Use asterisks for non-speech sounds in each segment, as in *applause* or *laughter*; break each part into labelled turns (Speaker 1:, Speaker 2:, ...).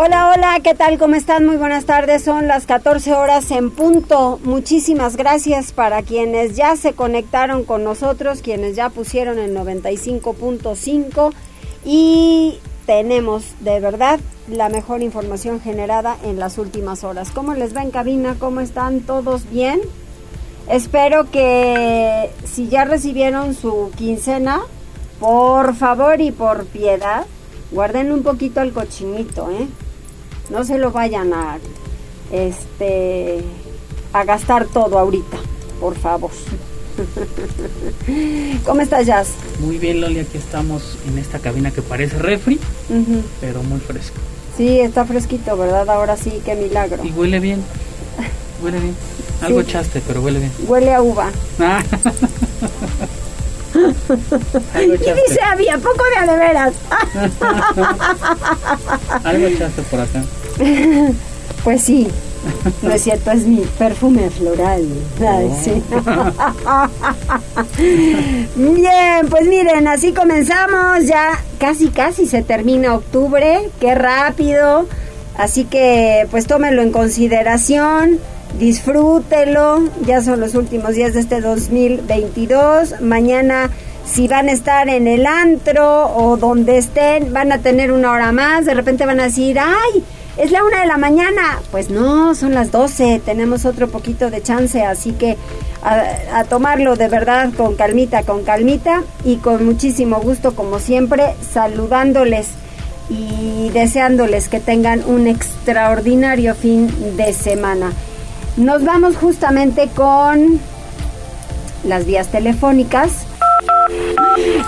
Speaker 1: Hola, hola, ¿qué tal? ¿Cómo están? Muy buenas tardes. Son las 14 horas en punto. Muchísimas gracias para quienes ya se conectaron con nosotros, quienes ya pusieron el 95.5 y tenemos de verdad la mejor información generada en las últimas horas. ¿Cómo les va en cabina? ¿Cómo están todos bien? Espero que si ya recibieron su quincena, por favor y por piedad, guarden un poquito el cochinito, ¿eh? No se lo vayan a este a gastar todo ahorita, por favor. *laughs* ¿Cómo estás, Jazz?
Speaker 2: Muy bien, Loli, aquí estamos en esta cabina que parece refri, pero muy fresco.
Speaker 1: Sí, está fresquito, ¿verdad? Ahora sí, qué milagro.
Speaker 2: Y huele bien. Huele bien. *laughs* Algo echaste, pero huele bien.
Speaker 1: Huele a uva. *laughs*
Speaker 2: Ah.
Speaker 1: y dice, había poco de de veras.
Speaker 2: Algo echaste por acá. *laughs*
Speaker 1: Pues sí. No es cierto, es mi perfume floral. *laughs* Bien, pues miren, así comenzamos. Ya casi, casi se termina octubre. Qué rápido. Así que, pues tómenlo en consideración. Disfrútelo. Ya son los últimos días de este 2022. Mañana si van a estar en el antro o donde estén, van a tener una hora más, de repente van a decir, ay, es la una de la mañana. Pues no, son las doce, tenemos otro poquito de chance, así que a, tomarlo de verdad con calmita, con calmita y con muchísimo gusto, como siempre, saludándoles y deseándoles que tengan un extraordinario fin de semana. Nos vamos justamente con las vías telefónicas.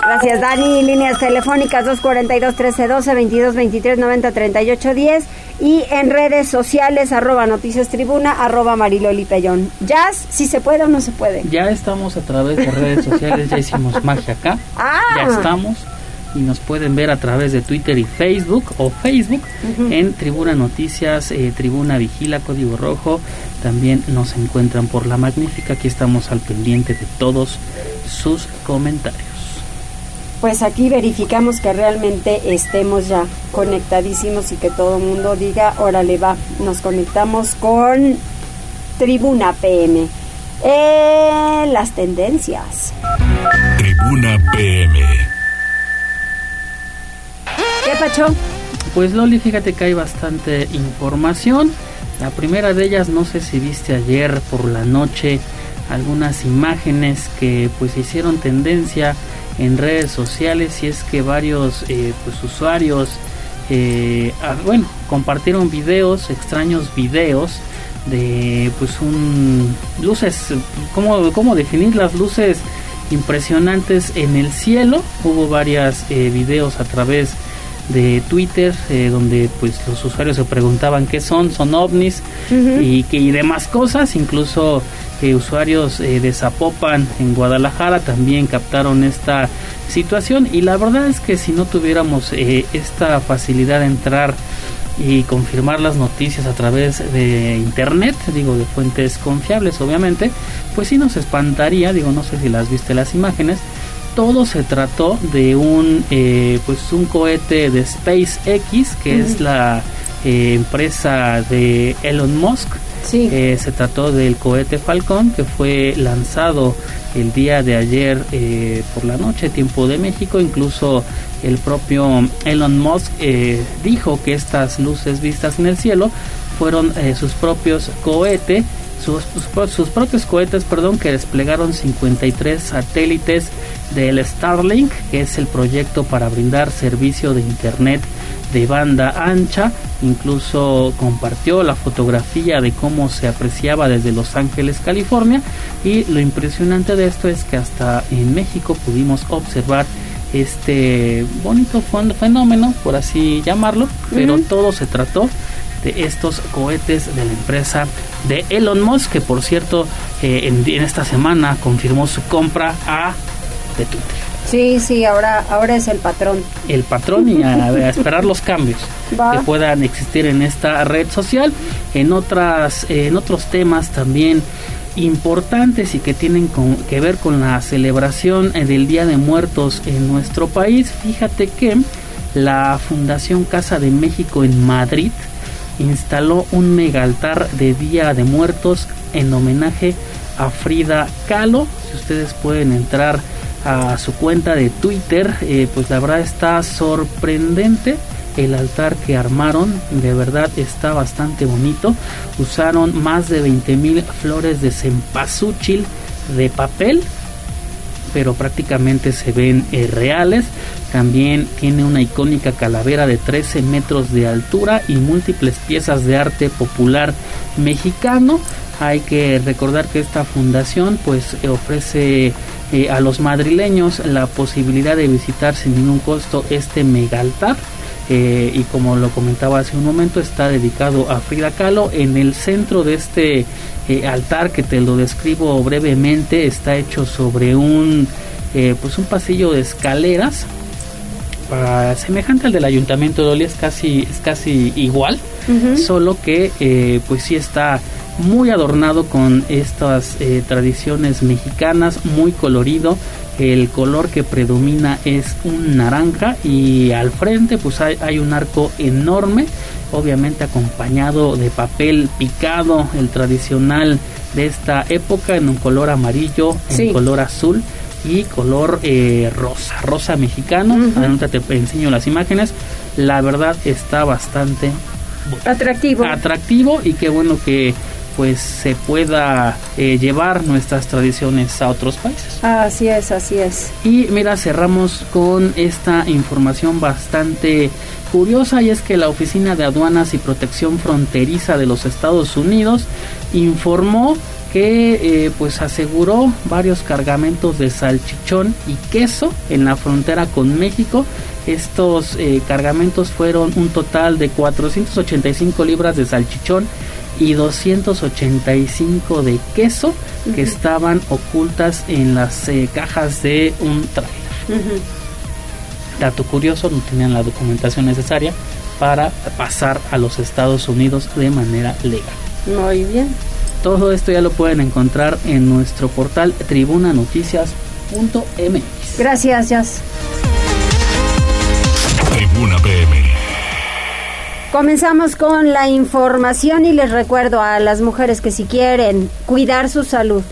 Speaker 1: Gracias, Dani. Líneas telefónicas 242-1312, 22-23-90-38-10 y en redes sociales arroba noticias tribuna, arroba mariloli pellón. ¿Jazz? ¿Si se puede o no se puede?
Speaker 2: Ya estamos a través de redes sociales, ya hicimos magia acá.
Speaker 1: Ah.
Speaker 2: Ya estamos y nos pueden ver a través de Twitter y Facebook o Facebook en Tribuna Noticias, eh, Tribuna Vigila, Código Rojo. También nos encuentran por la magnífica. Aquí estamos al pendiente de todos sus comentarios.
Speaker 1: Pues aquí verificamos que realmente estemos ya conectadísimos y que todo el mundo diga, órale va, nos conectamos con Tribuna PM. Eh, las tendencias.
Speaker 3: Tribuna PM.
Speaker 1: ¿Qué pacho?
Speaker 2: Pues Loli, fíjate que hay bastante información. La primera de ellas, no sé si viste ayer por la noche algunas imágenes que pues hicieron tendencia en redes sociales y es que varios eh, pues usuarios eh, ah, bueno compartieron videos extraños videos de pues un luces cómo, cómo definir las luces impresionantes en el cielo hubo varios eh, videos a través de Twitter eh, donde pues los usuarios se preguntaban qué son, son ovnis y que y demás cosas, incluso eh, usuarios eh, de Zapopan en Guadalajara también captaron esta situación. Y la verdad es que si no tuviéramos esta facilidad de entrar y confirmar las noticias a través de internet, digo de fuentes confiables obviamente, pues sí nos espantaría, digo no sé si las viste las imágenes, todo se trató de un eh, pues un cohete de SpaceX que es la eh, empresa de Elon Musk.
Speaker 1: Sí.
Speaker 2: Eh, se trató del cohete Falcon que fue lanzado el día de ayer por la noche tiempo de México. Incluso el propio Elon Musk dijo que estas luces vistas en el cielo fueron sus propios cohetes sus, sus, propios cohetes, perdón, que desplegaron 53 satélites del Starlink, que es el proyecto para brindar servicio de internet de banda ancha. Incluso compartió la fotografía de cómo se apreciaba desde Los Ángeles, California. Y lo impresionante de esto es que hasta en México pudimos observar este bonito fenómeno, por así llamarlo, pero todo se trató de estos cohetes de la empresa de Elon Musk, que por cierto eh, en, esta semana confirmó su compra a de Twitter.
Speaker 1: Sí, sí, ahora, ahora es el patrón.
Speaker 2: El patrón y a, *laughs* esperar los cambios que puedan existir en esta red social. En otras, en otros temas también importantes y que tienen que ver con la celebración del Día de Muertos en nuestro país. Fíjate que la Fundación Casa de México en Madrid instaló un mega altar de Día de Muertos en homenaje a Frida Kahlo. Si ustedes pueden entrar a su cuenta de Twitter, eh, pues la verdad está sorprendente el altar que armaron, de verdad está bastante bonito. Usaron más de 20 mil flores de cempasúchil de papel, pero prácticamente se ven eh, reales. También tiene una icónica calavera de 13 metros de altura y múltiples piezas de arte popular mexicano. Hay que recordar que esta fundación pues ofrece eh, a los madrileños la posibilidad de visitar sin ningún costo este mega altar eh, y como lo comentaba hace un momento está dedicado a Frida Kahlo. En el centro de este eh, altar que te lo describo brevemente está hecho sobre un eh, pues un pasillo de escaleras semejante al del ayuntamiento de Oli es casi es casi igual solo que pues sí está muy adornado con estas tradiciones mexicanas muy colorido. El color que predomina es un naranja y al frente pues hay, un arco enorme obviamente acompañado de papel picado el tradicional de esta época en un color amarillo en color azul y color eh, rosa rosa mexicano. Adelante te enseño las imágenes. La verdad está bastante
Speaker 1: atractivo.
Speaker 2: atractivo y qué bueno que pues se pueda eh, llevar nuestras tradiciones a otros países.
Speaker 1: Así es, así es.
Speaker 2: Y mira, cerramos con esta información bastante curiosa y es que la Oficina de Aduanas y Protección Fronteriza de los Estados Unidos informó que eh, pues aseguró varios cargamentos de salchichón y queso en la frontera con México. Estos eh, cargamentos fueron un total de 485 libras de salchichón y 285 de queso que estaban ocultas en las eh, cajas de un trailer. Dato curioso, no tenían la documentación necesaria para pasar a los Estados Unidos de manera legal.
Speaker 1: Muy bien.
Speaker 2: Todo esto ya lo pueden encontrar en nuestro portal tribunanoticias.mx.
Speaker 1: Gracias, Jazz.
Speaker 3: Tribuna PM.
Speaker 1: Comenzamos con la información y les recuerdo a las mujeres que si quieren cuidar su salud,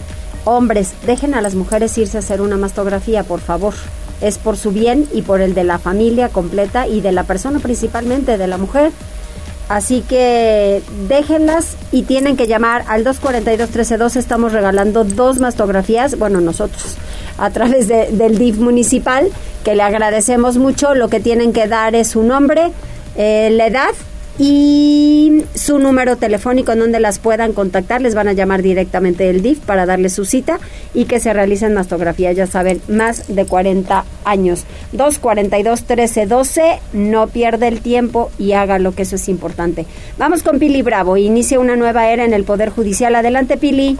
Speaker 1: hombres, dejen a las mujeres irse a hacer una mastografía, por favor. Es por su bien y por el de la familia completa y de la persona principalmente, de la mujer. Así que déjenlas y tienen que llamar al 242-1312. Estamos regalando dos mastografías, bueno, nosotros, a través del DIF municipal, que le agradecemos mucho. Lo que tienen que dar es su nombre, eh, la edad y su número telefónico en donde las puedan contactar. Les van a llamar directamente del DIF para darles su cita y que se realicen mastografía. Ya saben, más de 40 años. 242 1312 No pierde el tiempo y haga lo que eso es importante. Vamos con Pili Bravo. Inicia una nueva era en el Poder Judicial. Adelante, Pili.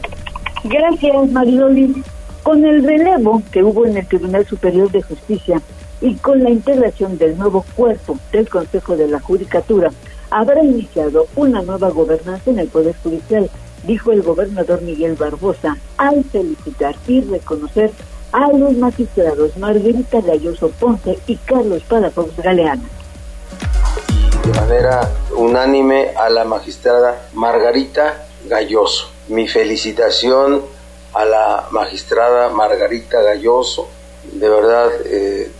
Speaker 4: Gracias, Mariloli. Con el relevo que hubo en el Tribunal Superior de Justicia y con la integración del nuevo cuerpo del Consejo de la Judicatura, habrá iniciado una nueva gobernanza en el Poder Judicial, dijo el gobernador Miguel Barbosa, al felicitar y reconocer a los magistrados Margarita Galloso Ponce y Carlos Palafox Galeana.
Speaker 5: De manera unánime a la magistrada Margarita Galloso. Mi felicitación a la magistrada Margarita Galloso. De verdad, eh,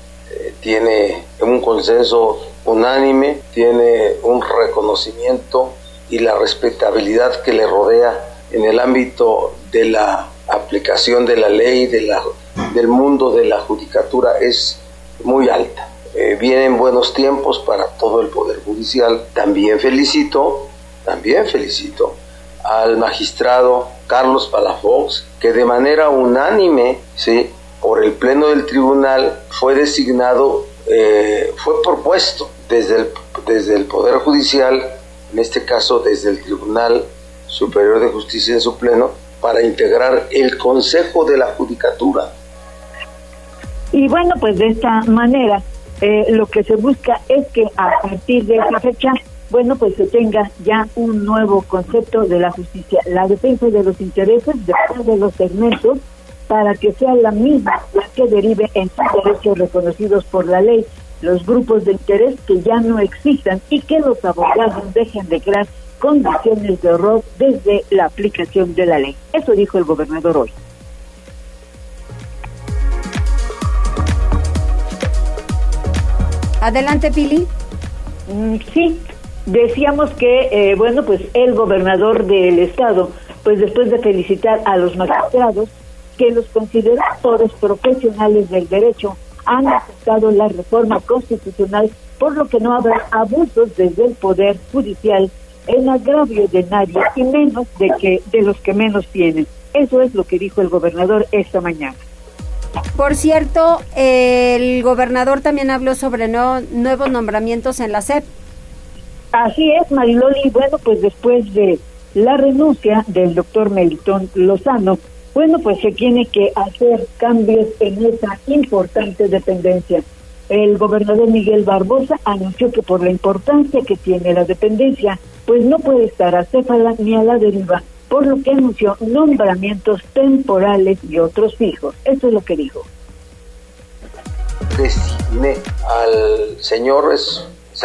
Speaker 5: tiene un consenso unánime, tiene un reconocimiento y la respetabilidad que le rodea en el ámbito de la aplicación de la ley, de la, del mundo de la judicatura es muy alta. Eh, vienen buenos tiempos para todo el Poder Judicial. También felicito, también felicito al magistrado Carlos Palafox, que de manera unánime, ¿sí? Por el Pleno del Tribunal, fue designado, eh, fue propuesto desde el, desde el Poder Judicial en este caso desde el Tribunal Superior de Justicia en su pleno, para integrar el Consejo de la Judicatura.
Speaker 4: Y bueno, pues de esta manera eh, lo que se busca es que a partir de esa fecha, bueno, pues se tenga ya un nuevo concepto de la justicia, la defensa de los intereses de todos los segmentos para que sea la misma la que derive en derechos reconocidos por la ley, los grupos de interés que ya no existan y que los abogados dejen de crear condiciones de horror desde la aplicación de la ley. Eso dijo el gobernador hoy.
Speaker 1: Adelante, Pili.
Speaker 4: Mm, sí, decíamos que, eh, bueno, pues el gobernador del estado, pues después de felicitar a los magistrados, que los consideradores profesionales del derecho han aceptado la reforma constitucional, por lo que no habrá abusos desde el Poder Judicial en agravio de nadie y menos de, que, de los que menos tienen. Eso es lo que dijo el gobernador esta mañana.
Speaker 1: Por cierto, el gobernador también habló sobre nuevos nombramientos en la SEP.
Speaker 4: Así es, Mariloli. Bueno, pues después de la renuncia del doctor Melitón Lozano, bueno, pues se tiene que hacer cambios en esa importante dependencia. El gobernador Miguel Barbosa anunció que por la importancia que tiene la dependencia, pues no puede estar acéfala ni a la deriva por lo que anunció nombramientos temporales y otros fijos. Eso es lo que dijo.
Speaker 5: Designé al señor,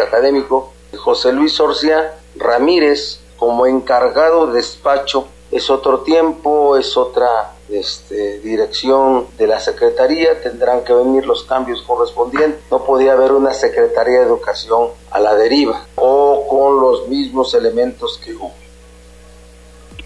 Speaker 5: académico, José Luis Orcia Ramírez como encargado de despacho. Es otro tiempo, es otra este, dirección de la Secretaría, tendrán que venir los cambios correspondientes. No podía haber una Secretaría de Educación a la deriva o con los mismos elementos que hubo.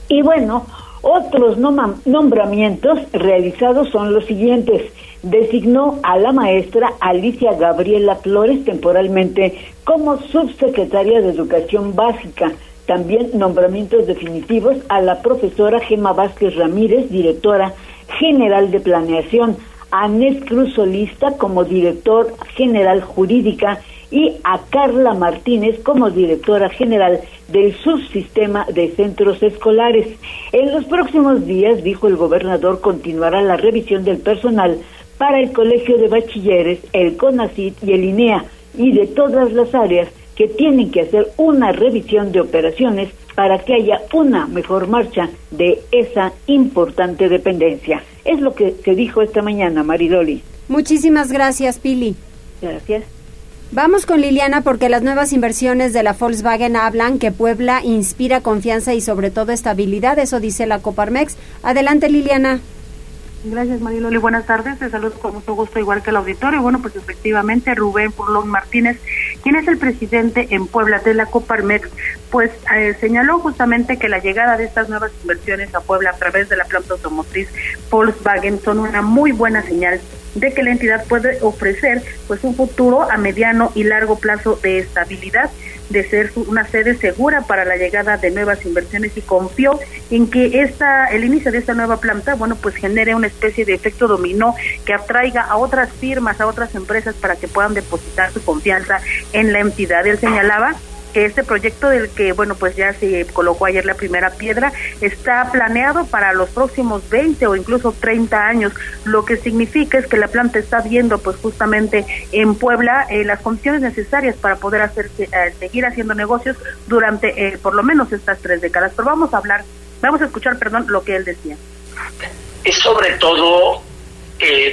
Speaker 4: Y bueno, otros nombramientos realizados son los siguientes. Designó a la maestra Alicia Gabriela Flores temporalmente como subsecretaria de Educación Básica. También nombramientos definitivos a la profesora Gema Vázquez Ramírez, directora general de planeación, a Nes Cruz Solista como director general jurídica y a Carla Martínez como directora general del subsistema de centros escolares. En los próximos días, dijo el gobernador, continuará la revisión del personal para el Colegio de Bachilleres, el CONACIT y el INEA y de todas las áreas que tienen que hacer una revisión de operaciones para que haya una mejor marcha de esa importante dependencia. Es lo que se dijo esta mañana, Maridoli.
Speaker 1: Muchísimas gracias, Pili.
Speaker 4: Gracias.
Speaker 1: Vamos con Liliana porque las nuevas inversiones de la Volkswagen hablan que Puebla inspira confianza y sobre todo estabilidad, eso dice la Coparmex. Adelante Liliana.
Speaker 6: Gracias Mariloli, buenas tardes, te saludo con mucho gusto igual que el auditorio. Bueno, pues efectivamente Rubén Furlón Martínez, quien es el presidente en Puebla de la Coparmex, pues eh, señaló justamente que la llegada de estas nuevas inversiones a Puebla a través de la planta automotriz Volkswagen son una muy buena señal de que la entidad puede ofrecer pues un futuro a mediano y largo plazo de estabilidad de ser una sede segura para la llegada de nuevas inversiones y confió en que esta el inicio de esta nueva planta bueno pues genere una especie de efecto dominó que atraiga a otras firmas a otras empresas para que puedan depositar su confianza en la entidad. Él señalaba que este proyecto del que, bueno, pues ya se colocó ayer la primera piedra, está planeado para los próximos 20 o incluso 30 años, lo que significa es que la planta está viendo, pues justamente en Puebla, eh, las condiciones necesarias para poder hacer, eh, seguir haciendo negocios durante eh, por lo menos estas tres décadas. Pero vamos a hablar, vamos a escuchar, perdón, lo que él decía.
Speaker 7: Es sobre todo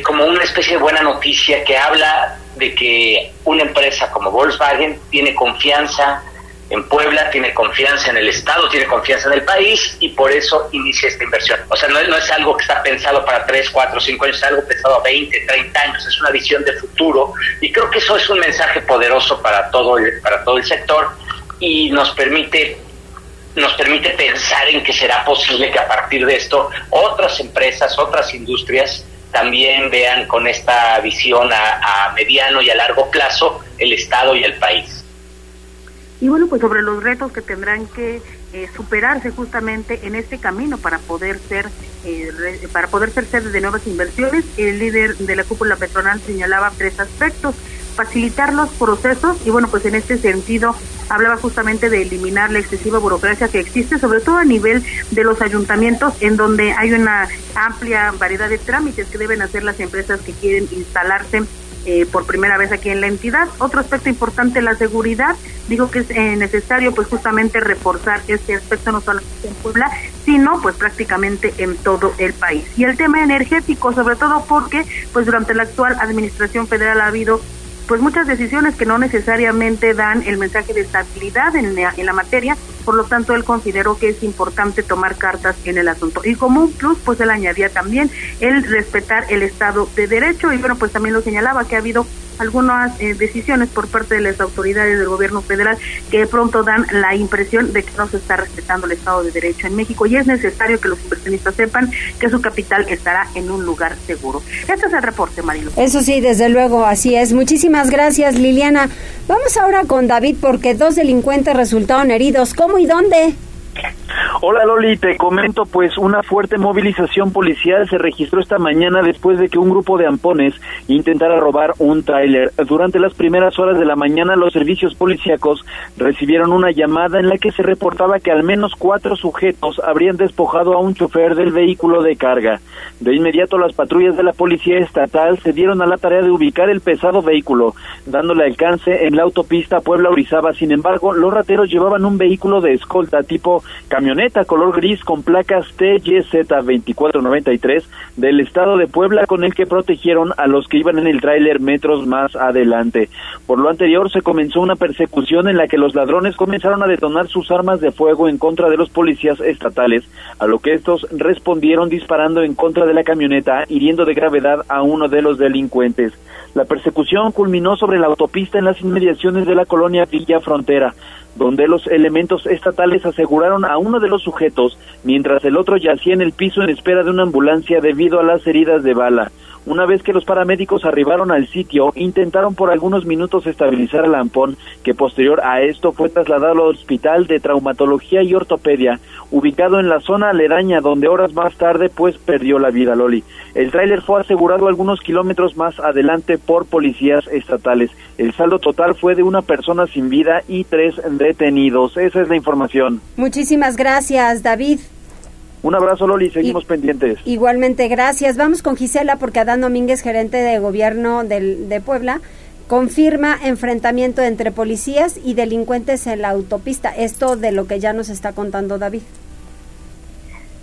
Speaker 7: como una especie de buena noticia que habla de que una empresa como Volkswagen tiene confianza en Puebla, tiene confianza en el Estado, tiene confianza en el país y por eso inicia esta inversión. O sea, no, no es algo que está pensado para 3, 4, 5 años, es algo pensado a 20, 30 años, es una visión de futuro y creo que eso es un mensaje poderoso para todo el, para todo el sector y nos permite nos permite pensar en que será posible que a partir de esto otras empresas, otras industrias también vean con esta visión a, mediano y a largo plazo el Estado y el país.
Speaker 6: Y bueno, pues sobre los retos que tendrán que eh, superarse justamente en este camino para poder ser eh, para poder ser sede de nuevas inversiones, el líder de la cúpula patronal señalaba tres aspectos facilitar los procesos y bueno pues en este sentido hablaba justamente de eliminar la excesiva burocracia que existe, sobre todo a nivel de los ayuntamientos, en donde hay una amplia variedad de trámites que deben hacer las empresas que quieren instalarse eh, por primera vez aquí en la entidad. Otro aspecto importante, la seguridad. Digo que es eh, necesario pues justamente reforzar este aspecto no solamente en Puebla, sino pues prácticamente en todo el país. Y el tema energético, sobre todo porque pues durante la actual administración federal ha habido pues muchas decisiones que no necesariamente dan el mensaje de estabilidad en la, en la materia, por lo tanto él consideró que es importante tomar cartas en el asunto. Y como un plus, pues él añadía también el respetar el Estado de Derecho y bueno, pues también lo señalaba que ha habido algunas eh, decisiones por parte de las autoridades del gobierno federal que de pronto dan la impresión de que no se está respetando el Estado de Derecho en México y es necesario que los inversionistas sepan que su capital estará en un lugar seguro. Este es el reporte, Marilo.
Speaker 1: Eso sí, desde luego, así es. Muchísimas gracias, Liliana. Vamos ahora con David porque dos delincuentes resultaron heridos. ¿Cómo y dónde?
Speaker 8: Hola Loli, te comento pues una fuerte movilización policial se registró esta mañana después de que un grupo de ampones intentara robar un tráiler. Durante las primeras horas de la mañana los servicios policíacos recibieron una llamada en la que se reportaba que al menos cuatro sujetos habrían despojado a un chofer del vehículo de carga. De inmediato las patrullas de la policía estatal se dieron a la tarea de ubicar el pesado vehículo, dándole alcance en la autopista Puebla-Orizaba. Sin embargo, los rateros llevaban un vehículo de escolta tipo camioneta color gris con placas TYZ2493 del estado de Puebla con el que protegieron a los que iban en el tráiler metros más adelante. Por lo anterior se comenzó una persecución en la que los ladrones comenzaron a detonar sus armas de fuego en contra de los policías estatales, a lo que estos respondieron disparando en contra de la camioneta, hiriendo de gravedad a uno de los delincuentes. La persecución culminó sobre la autopista en las inmediaciones de la colonia Villa Frontera donde los elementos estatales aseguraron a uno de los sujetos, mientras el otro yacía en el piso en espera de una ambulancia debido a las heridas de bala. Una vez que los paramédicos arribaron al sitio, intentaron por algunos minutos estabilizar al lampón, que posterior a esto fue trasladado al Hospital de Traumatología y Ortopedia, ubicado en la zona aledaña, donde horas más tarde pues perdió la vida Loli. El tráiler fue asegurado algunos kilómetros más adelante por policías estatales. El saldo total fue de una persona sin vida y tres detenidos. Esa es la información.
Speaker 1: Muchísimas gracias, David.
Speaker 8: Un abrazo, Loli, seguimos pendientes.
Speaker 1: Igualmente, gracias. Vamos con Gisela, porque Adán Domínguez, gerente de gobierno del, de Puebla, confirma enfrentamiento entre policías y delincuentes en la autopista. Esto de lo que ya nos está contando David.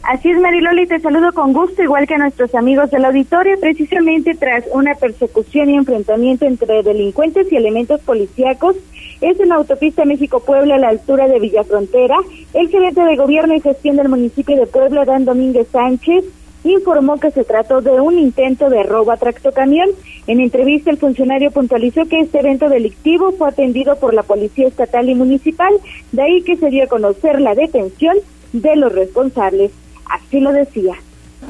Speaker 9: Así es, Mariloli, te saludo con gusto, igual que a nuestros amigos del auditorio, precisamente tras una persecución y enfrentamiento entre delincuentes y elementos policíacos es en la autopista México-Puebla a la altura de Villafrontera. El gerente de gobierno y gestión del municipio de Puebla, Dan Domínguez Sánchez, informó que se trató de un intento de robo a tractocamión. En entrevista, el funcionario puntualizó que este evento delictivo fue atendido por la Policía Estatal y Municipal, de ahí que se dio a conocer la detención de los responsables. Así lo decía.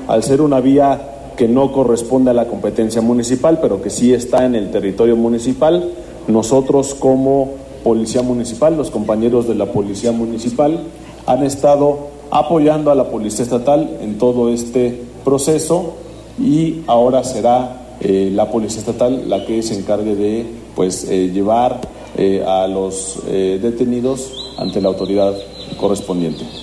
Speaker 10: Al ser una vía que no corresponde a la competencia municipal, pero que sí está en el territorio municipal, nosotros como Policía Municipal, los compañeros de la Policía Municipal han estado apoyando a la Policía Estatal en todo este proceso y ahora será eh, la Policía Estatal la que se encargue de pues eh, llevar eh, a los detenidos ante la autoridad correspondiente.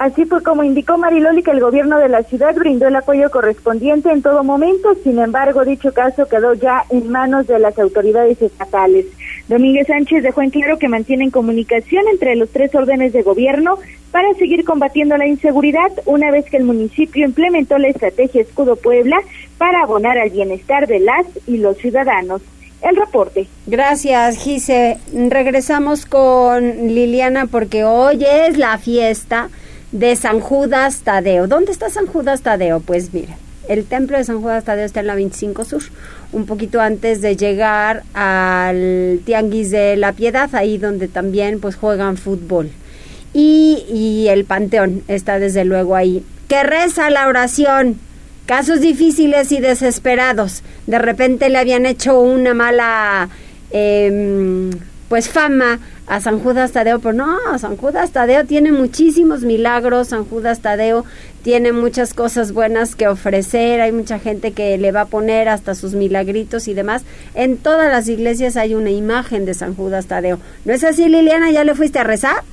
Speaker 9: Así fue como indicó Mariloli que el gobierno de la ciudad brindó el apoyo correspondiente en todo momento, sin embargo dicho caso quedó ya en manos de las autoridades estatales. Domínguez Sánchez dejó en claro que mantienen comunicación entre los tres órdenes de gobierno para seguir combatiendo la inseguridad una vez que el municipio implementó la estrategia Escudo Puebla para abonar al bienestar de las y los ciudadanos. El reporte.
Speaker 1: Gracias, Gise. Regresamos con Liliana porque hoy es la fiesta de San Judas Tadeo. ¿Dónde está San Judas Tadeo? Pues mira, el templo de San Judas Tadeo está en la 25 Sur, un poquito antes de llegar al Tianguis de la Piedad, ahí donde también pues juegan fútbol. Y, el Panteón está desde luego ahí. Que reza la oración. Casos difíciles y desesperados. De repente le habían hecho una mala... Eh, pues fama a San Judas Tadeo, pero no, San Judas Tadeo tiene muchísimos milagros, San Judas Tadeo tiene muchas cosas buenas que ofrecer, hay mucha gente que le va a poner hasta sus milagritos y demás. En todas las iglesias hay una imagen de San Judas Tadeo. ¿No es así, Liliana? ¿Ya le fuiste a rezar?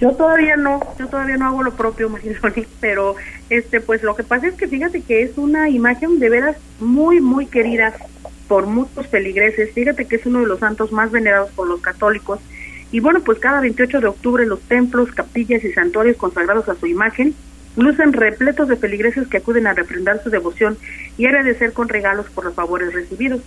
Speaker 6: Yo todavía no, yo todavía no hago lo propio, *laughs* Mariloni, pero este pues lo que pasa es que fíjate que es una imagen de veras muy muy querida por muchos feligreses. Fíjate que es uno de los santos más venerados por los católicos. Y bueno, pues cada 28 de octubre los templos, capillas y santuarios consagrados a su imagen lucen repletos de feligreses que acuden a refrendar su devoción y agradecer con regalos por los favores recibidos.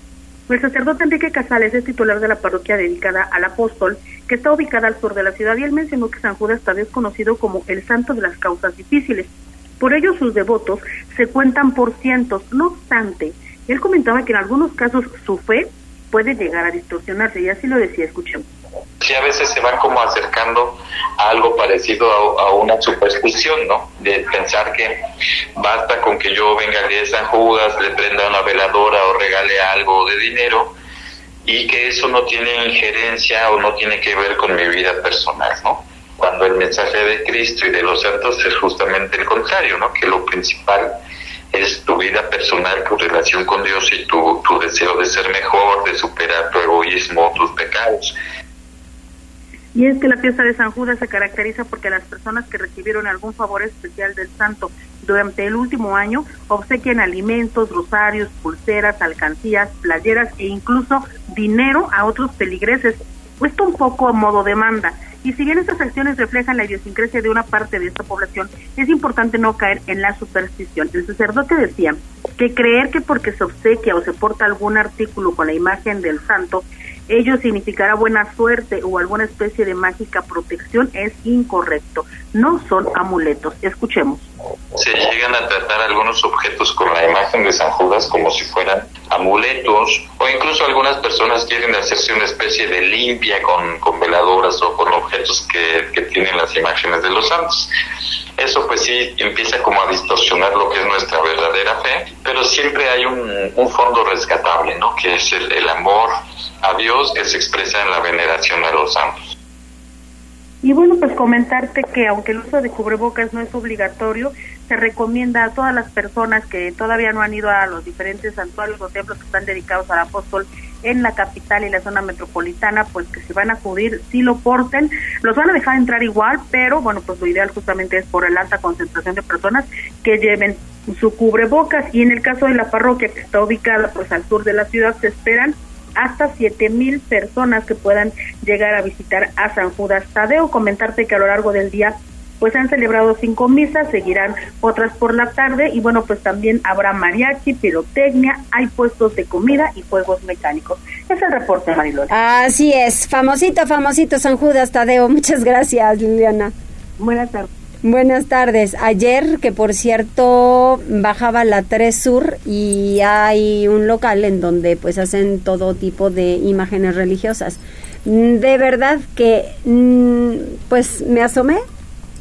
Speaker 6: El sacerdote Enrique Casales es titular de la parroquia dedicada al apóstol, que está ubicada al sur de la ciudad, y él mencionó que San Judas Tadeo es conocido como el santo de las causas difíciles. Por ello, sus devotos se cuentan por cientos. No obstante, él comentaba que en algunos casos su fe puede llegar a distorsionarse, y así lo decía, escuchemos.
Speaker 11: Sí, a veces se van como acercando a algo parecido a, una superstición, ¿no? De pensar que basta con que yo venga al día de San Judas, le prenda una veladora o regale algo de dinero y que eso no tiene injerencia o no tiene que ver con mi vida personal, ¿no? Cuando el mensaje de Cristo y de los santos es justamente el contrario, ¿no? Que lo principal es tu vida personal, tu relación con Dios y tu, tu deseo de ser mejor, de superar tu egoísmo, tus pecados.
Speaker 6: Y es que la fiesta de San Judas se caracteriza porque las personas que recibieron algún favor especial del santo durante el último año obsequian alimentos, rosarios, pulseras, alcancías, playeras e incluso dinero a otros peligreses. Esto un poco a modo demanda. Y si bien estas acciones reflejan la idiosincrasia de una parte de esta población, es importante no caer en la superstición. El sacerdote decía que creer que porque se obsequia o se porta algún artículo con la imagen del santo, ello significará buena suerte o alguna especie de mágica protección es incorrecto. No son amuletos. Escuchemos.
Speaker 11: Se llegan a tratar algunos objetos con la imagen de San Judas como si fueran amuletos o incluso algunas personas quieren hacerse una especie de limpia con, veladoras o con objetos que, tienen las imágenes de los santos. Eso pues sí empieza como a distorsionar lo que es nuestra verdadera fe, pero siempre hay un, un fondo rescatable, ¿no? Que es el amor a Dios que se expresa en la veneración a los santos.
Speaker 6: Y bueno, pues comentarte que aunque el uso de cubrebocas no es obligatorio, se recomienda a todas las personas que todavía no han ido a los diferentes santuarios o templos que están dedicados al apóstol en la capital y la zona metropolitana, pues que si van a acudir, si lo porten, los van a dejar entrar igual, pero bueno, pues lo ideal justamente es por el alta concentración de personas que lleven su cubrebocas y en el caso de la parroquia que está ubicada pues al sur de la ciudad se esperan hasta siete mil personas que puedan llegar a visitar a San Judas Tadeo. Comentarte que a lo largo del día pues han celebrado cinco misas, seguirán otras por la tarde y bueno, pues también habrá mariachi, pirotecnia, hay puestos de comida y juegos mecánicos. Es el reporte, Marilola.
Speaker 1: Así es, famosito, famosito San Judas Tadeo. Muchas gracias, Liliana.
Speaker 6: Buenas tardes.
Speaker 1: Buenas tardes. Ayer, que por cierto bajaba la 3 Sur y hay un local en donde pues hacen todo tipo de imágenes religiosas. De verdad que mm, pues me asomé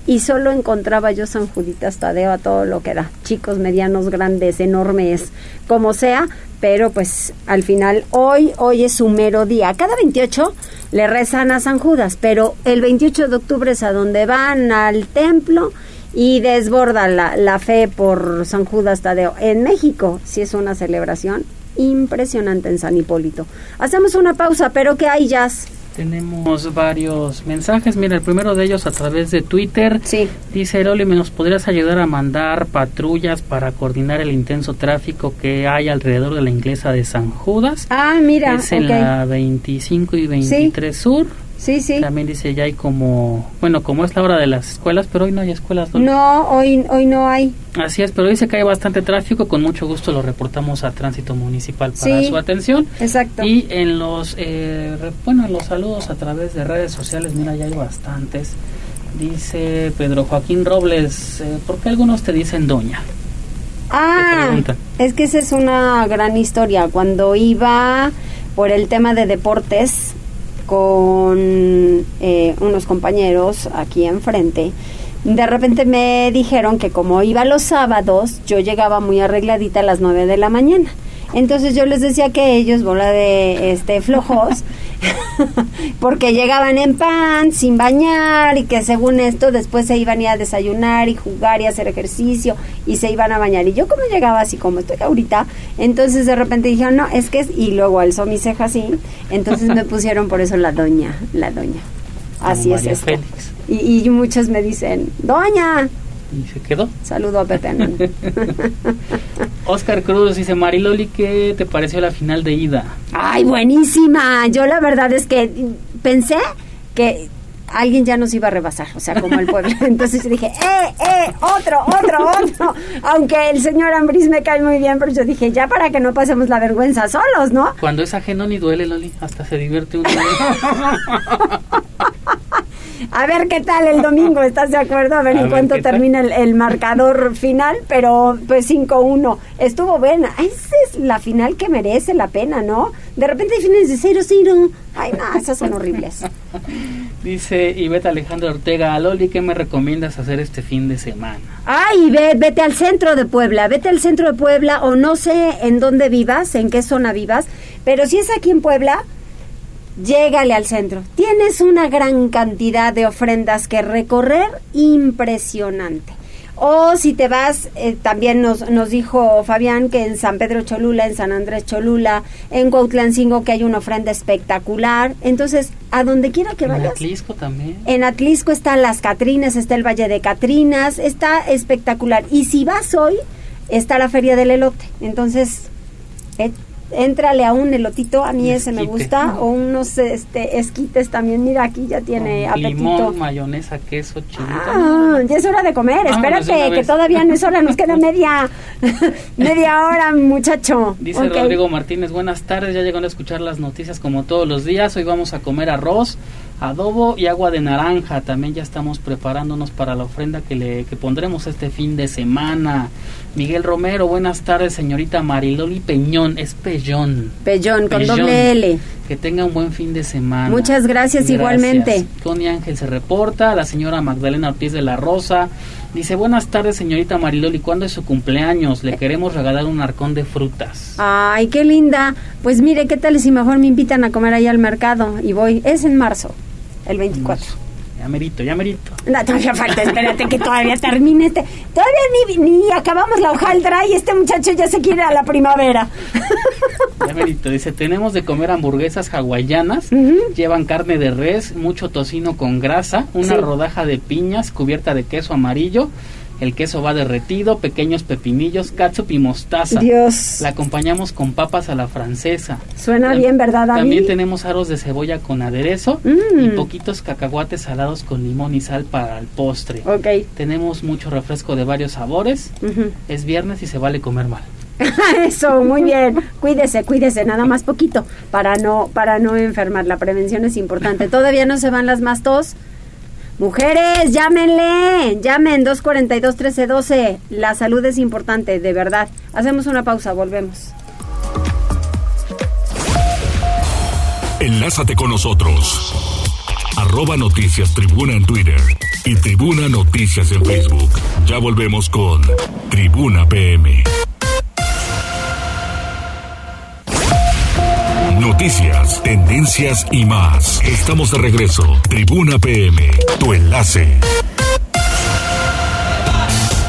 Speaker 1: y solo encontraba yo San Juditas Tadeo a todo lo que da. Chicos, medianos, grandes, enormes, como sea, pero pues al final hoy, hoy es su mero día. Cada 28 le rezan a San Judas, pero el 28 de octubre es a donde van al templo y desborda la, la fe por San Judas Tadeo. En México sí es una celebración impresionante en San Hipólito. Hacemos una pausa, pero ¿qué hay, Jazz?
Speaker 2: Tenemos varios mensajes. Mira, el primero de ellos a través de Twitter.
Speaker 1: Sí.
Speaker 2: Dice, Loli, ¿me nos podrías ayudar a mandar patrullas para coordinar el intenso tráfico que hay alrededor de la iglesia de San Judas?
Speaker 1: Ah, mira.
Speaker 2: Es en la 25 y 23 Sur.
Speaker 1: Sí, sí.
Speaker 2: También dice, ya hay como, bueno, como es la hora de las escuelas, pero hoy no hay escuelas.
Speaker 1: No, hoy, hoy no hay.
Speaker 2: Así es, pero dice que hay bastante tráfico, con mucho gusto lo reportamos a Tránsito Municipal para su atención.
Speaker 1: Exacto.
Speaker 2: Y en los, eh, bueno, en los saludos a través de redes sociales, mira, ya hay bastantes. Dice Pedro Joaquín Robles, eh, ¿por qué algunos te dicen doña?
Speaker 1: Ah, es que esa es una gran historia. Cuando iba por el tema de deportes, con eh, unos compañeros aquí enfrente, de repente me dijeron que como iba los sábados, yo llegaba muy arregladita a las 9 de la mañana. Entonces yo les decía que ellos, bola de este flojos, *laughs* *laughs* porque llegaban en pan, sin bañar y que según esto después se iban a ir a desayunar y jugar y hacer ejercicio y se iban a bañar. Y yo como llegaba así como estoy ahorita, entonces de repente dijeron, no, es que es, y luego alzó mi ceja así, entonces me *laughs* pusieron por eso la doña, la doña. Así es esto. Y, y muchos me dicen, doña,
Speaker 2: y se quedó.
Speaker 1: Saludo a Pepe. *laughs*
Speaker 2: Oscar Cruz dice, Mariloli, ¿qué te pareció la final de ida?
Speaker 1: Ay, buenísima. Yo la verdad es que pensé que alguien ya nos iba a rebasar, o sea, como el pueblo. *laughs* Entonces yo dije, ¡eh, eh! Otro, otro, otro. Aunque el señor Ambris me cae muy bien, pero yo dije, ya para que no pasemos la vergüenza solos, ¿no?
Speaker 2: Cuando es ajeno ni duele, Loli, hasta se divierte uno. *laughs*
Speaker 1: A ver qué tal el domingo, ¿estás de acuerdo? A ver en cuánto termina el, marcador final, pero pues 5-1. Estuvo buena. Esa es la final que merece la pena, ¿no? De repente hay fines de 0-0. Ay, no, esas son horribles.
Speaker 2: Dice Iveta Alejandro Ortega, Loli, ¿qué me recomiendas hacer este fin de semana?
Speaker 1: Ay, ve, vete al centro de Puebla, vete al centro de Puebla o no sé en dónde vivas, en qué zona vivas, pero si es aquí en Puebla, llégale al centro. Tienes una gran cantidad de ofrendas que recorrer, impresionante. O si te vas, eh, también nos, nos dijo Fabián que en San Pedro Cholula, en San Andrés Cholula, en Cuautlancingo que hay una ofrenda espectacular. Entonces, a donde quiera que vayas. En
Speaker 2: Atlisco también.
Speaker 1: En Atlisco están las Catrinas, está el Valle de Catrinas, está espectacular. Y si vas hoy, está la Feria del Elote. Entonces, eh, Éntrale a un elotito, a mí ese me gusta, o unos este, esquites también, mira aquí ya tiene apetito.
Speaker 2: Limón, mayonesa, queso, chilito.
Speaker 1: Ah, ya es hora de comer, espérate, que todavía no es hora, nos *laughs* queda media, *laughs* media hora, muchacho.
Speaker 2: Dice Rodrigo Martínez, buenas tardes, ya llegando a escuchar las noticias como todos los días, hoy vamos a comer arroz, adobo y agua de naranja. También ya estamos preparándonos para la ofrenda que le que pondremos este fin de semana. Miguel Romero, buenas tardes, señorita Mariloli Peñón, es Pellón.
Speaker 1: Pellón, con doble L.
Speaker 2: Que tenga un buen fin de semana.
Speaker 1: Muchas gracias, igualmente.
Speaker 2: Connie Ángel se reporta, la señora Magdalena Ortiz de la Rosa. Dice, buenas tardes, señorita Mariloli, ¿cuándo es su cumpleaños? Le queremos regalar un arcón de frutas.
Speaker 1: Ay, qué linda. Pues mire, ¿qué tal si mejor me invitan a comer ahí al mercado? Y voy, es en marzo el 24.
Speaker 2: Ya merito, ya merito.
Speaker 1: No, todavía falta, espérate que todavía termine este. Todavía ni, ni acabamos la hojaldra y este muchacho ya se quiere a la primavera.
Speaker 2: Ya merito, dice, tenemos de comer hamburguesas hawaianas, llevan carne de res, mucho tocino con grasa, una rodaja de piñas cubierta de queso amarillo, el queso va derretido, pequeños pepinillos, catsup y mostaza.
Speaker 1: Dios.
Speaker 2: La acompañamos con papas a la francesa.
Speaker 1: Suena bien, ¿verdad, David?
Speaker 2: También tenemos aros de cebolla con aderezo y mm. poquitos cacahuates salados con limón y sal para el postre.
Speaker 1: Ok.
Speaker 2: Tenemos mucho refresco de varios sabores. Es viernes y se vale comer mal. *laughs*
Speaker 1: Eso, muy *laughs* bien. Cuídese, cuídese, nada más poquito para no para no enfermar. La prevención es importante. *laughs* Todavía no se van las más tos. Mujeres, llámenle, llamen 242-1312. La salud es importante, de verdad. Hacemos una pausa, volvemos.
Speaker 3: Enlázate con nosotros. Arroba Noticias Tribuna en Twitter y Tribuna Noticias en Facebook. Ya volvemos con Tribuna PM. Noticias, tendencias y más. Estamos de regreso. Tribuna PM, tu enlace.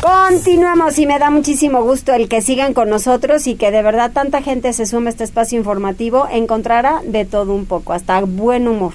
Speaker 1: Continuamos y me da muchísimo gusto el que sigan con nosotros y que de verdad tanta gente se sume a este espacio informativo. Encontrará de todo un poco, hasta buen humor.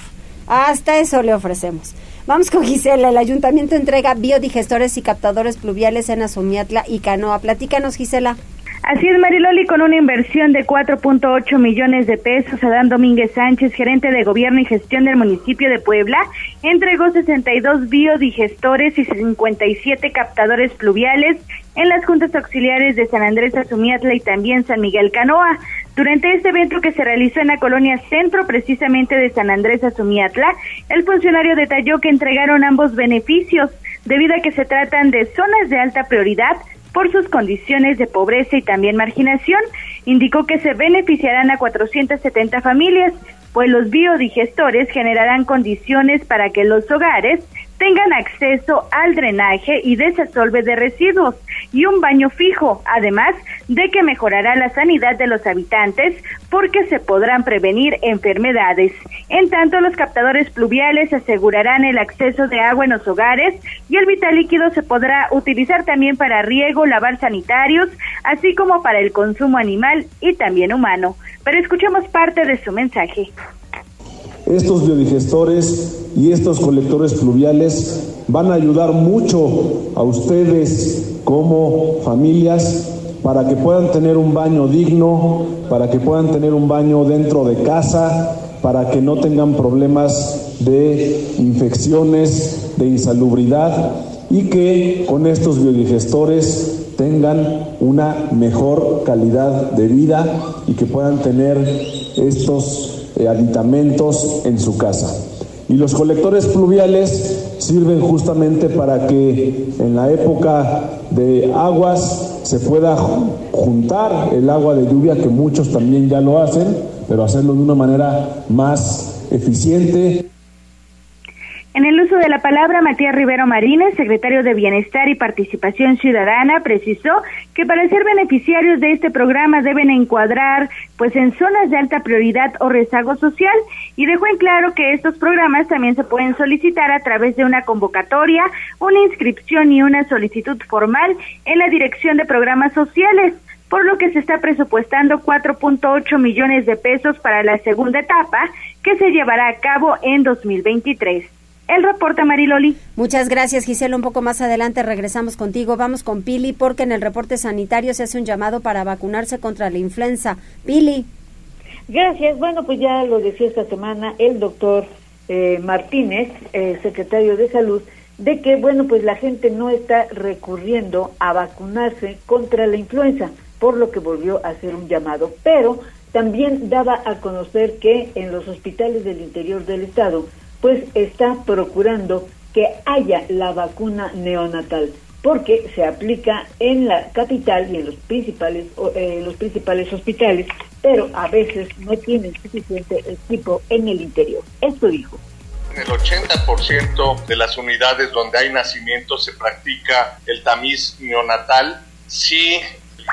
Speaker 1: Hasta eso le ofrecemos. Vamos con Gisela. El ayuntamiento entrega biodigestores y captadores pluviales en Azumiatla y Canoa. Platícanos, Gisela.
Speaker 9: Así es, Mariloli, con una inversión de 4.8 millones de pesos, Adán Domínguez Sánchez, gerente de gobierno y gestión del municipio de Puebla, entregó 62 biodigestores y 57 captadores pluviales en las juntas auxiliares de San Andrés Azumiatla y también San Miguel Canoa. Durante este evento que se realizó en la colonia centro precisamente de San Andrés Azumiatla, el funcionario detalló que entregaron ambos beneficios debido a que se tratan de zonas de alta prioridad por sus condiciones de pobreza y también marginación. Indicó que se beneficiarán a 470 familias, pues los biodigestores generarán condiciones para que los hogares tengan acceso al drenaje y desasolve de residuos y un baño fijo, además de que mejorará la sanidad de los habitantes porque se podrán prevenir enfermedades. En tanto, los captadores pluviales asegurarán el acceso de agua en los hogares y el vital líquido se podrá utilizar también para riego, lavar sanitarios, así como para el consumo animal y también humano. Pero escuchemos parte de su mensaje.
Speaker 10: Estos biodigestores y estos colectores pluviales van a ayudar mucho a ustedes como familias para que puedan tener un baño digno, para que puedan tener un baño dentro de casa, para que no tengan problemas de infecciones, de insalubridad y que con estos biodigestores tengan una mejor calidad de vida y que puedan tener estos eh, aditamentos en su casa. Y los colectores pluviales sirven justamente para que en la época de aguas se pueda juntar el agua de lluvia, que muchos también ya lo hacen, pero hacerlo de una manera más eficiente.
Speaker 9: En el uso de la palabra, Matías Rivero Marínez, secretario de Bienestar y Participación Ciudadana, precisó que para ser beneficiarios de este programa deben encuadrar pues en zonas de alta prioridad o rezago social y dejó en claro que estos programas también se pueden solicitar a través de una convocatoria, una inscripción y una solicitud formal en la Dirección de Programas Sociales por lo que se está presupuestando 4.8 millones de pesos para la segunda etapa que se llevará a cabo en 2023. El reporte, Mariloli.
Speaker 1: Muchas gracias, Gisela. Un poco más adelante regresamos contigo. Vamos con Pili porque en el reporte sanitario se hace un llamado para vacunarse contra la influenza. Pili.
Speaker 4: Gracias. Bueno, pues ya lo decía esta semana el doctor eh, Martínez, eh, secretario de Salud, de que, bueno, pues la gente no está recurriendo a vacunarse contra la influenza, por lo que volvió a hacer un llamado. Pero también daba a conocer que en los hospitales del interior del estado pues está procurando que haya la vacuna neonatal porque se aplica en la capital y en los principales eh, los principales hospitales, pero a veces no tienen suficiente equipo en el interior. Esto dijo.
Speaker 12: En el 80% de las unidades donde hay nacimiento se practica el tamiz neonatal. Sí,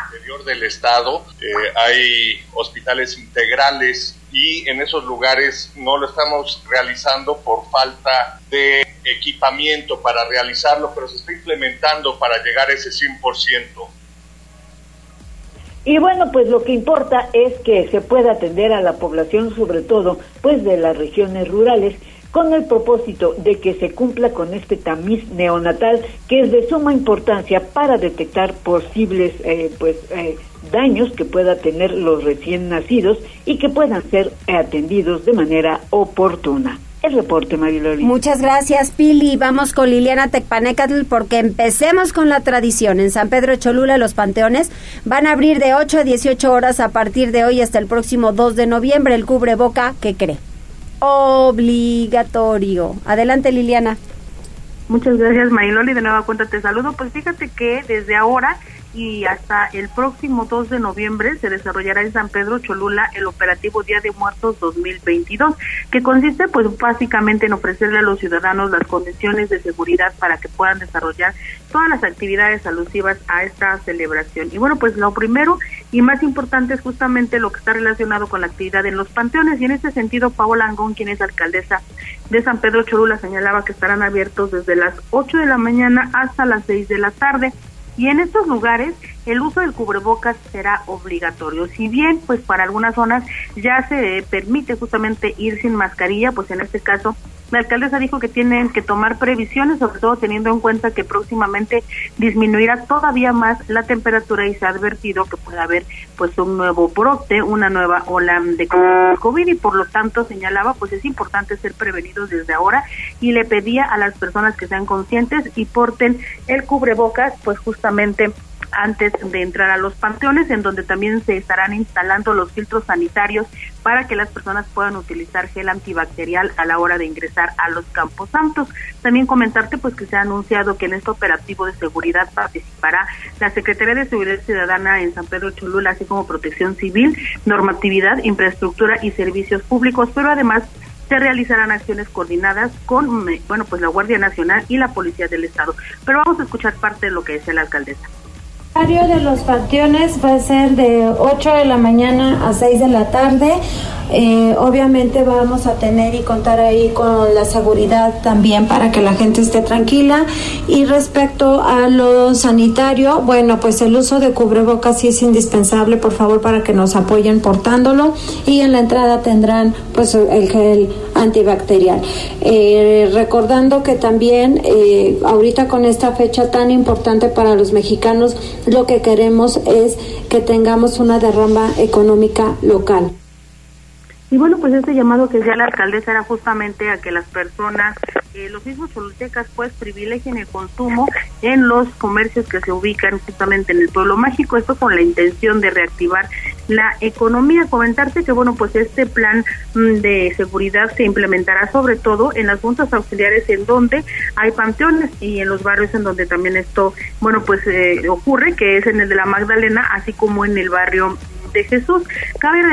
Speaker 12: interior del estado eh, hay hospitales integrales y en esos lugares no lo estamos realizando por falta de equipamiento para realizarlo, pero se está implementando para llegar a ese 100%.
Speaker 4: Y bueno, pues lo que importa es que se pueda atender a la población, sobre todo pues de las regiones rurales, con el propósito de que se cumpla con este tamiz neonatal que es de suma importancia para detectar posibles eh, pues eh, daños que pueda tener los recién nacidos y que puedan ser atendidos de manera oportuna. El reporte, Mariloli.
Speaker 1: Muchas gracias, Pili. Vamos con Liliana Tecpanecatl porque empecemos con la tradición. En San Pedro Cholula, los panteones van a abrir de 8 a 18 horas a partir de hoy hasta el próximo 2 de noviembre. El cubreboca, ¿qué cree? Obligatorio. Adelante, Liliana.
Speaker 6: Muchas gracias, Mariloli. De nueva cuenta te saludo. Pues fíjate que desde ahora y hasta el próximo 2 de noviembre se desarrollará en San Pedro Cholula el operativo Día de Muertos 2022, que consiste pues básicamente en ofrecerle a los ciudadanos las condiciones de seguridad para que puedan desarrollar todas las actividades alusivas a esta celebración. Y bueno, pues lo primero y más importante es justamente lo que está relacionado con la actividad en los panteones y en este sentido Paola Angón, quien es alcaldesa de San Pedro Cholula, señalaba que estarán abiertos desde las 8 de la mañana hasta las 6 de la tarde y en estos lugares el uso del cubrebocas será obligatorio. Si bien, pues para algunas zonas ya se permite justamente ir sin mascarilla, pues en este caso la alcaldesa dijo que tienen que tomar previsiones, sobre todo teniendo en cuenta que próximamente disminuirá todavía más la temperatura y se ha advertido que puede haber pues un nuevo brote, una nueva ola de COVID y por lo tanto señalaba pues es importante ser prevenidos desde ahora y le pedía a las personas que sean conscientes y porten el cubrebocas pues justamente antes de entrar a los panteones, en donde también se estarán instalando los filtros sanitarios para que las personas puedan utilizar gel antibacterial a la hora de ingresar a los campos santos. También comentarte pues que se ha anunciado que en este operativo de seguridad participará la Secretaría de Seguridad Ciudadana en San Pedro Cholula, así como Protección Civil, Normatividad, Infraestructura y Servicios Públicos, pero además se realizarán acciones coordinadas con, bueno, pues la Guardia Nacional y la Policía del Estado. Pero vamos a escuchar parte de lo que dice la alcaldesa.
Speaker 13: Horario de los panteones va a ser de 8 de la mañana a 6 de la tarde. Eh, obviamente vamos a tener y contar ahí con la seguridad también para que la gente esté tranquila. Y respecto a lo sanitario, bueno, pues el uso de cubrebocas sí es indispensable, por favor, para que nos apoyen portándolo. Y en la entrada tendrán pues el gel antibacterial. Eh, recordando que también eh, ahorita con esta fecha tan importante para los mexicanos, lo que queremos es que tengamos una derrama económica local.
Speaker 6: Y bueno, pues este llamado que hacía la alcaldesa era justamente a que las personas, eh, los mismos soltecas, pues privilegien el consumo en los comercios que se ubican justamente en el pueblo mágico, esto con la intención de reactivar la economía. Comentarte que, bueno, pues este plan mm, de seguridad se implementará sobre todo en las juntas auxiliares en donde hay panteones y en los barrios en donde también esto, bueno, pues eh, ocurre, que es en el de la Magdalena, así como en el barrio de Jesús. Cabe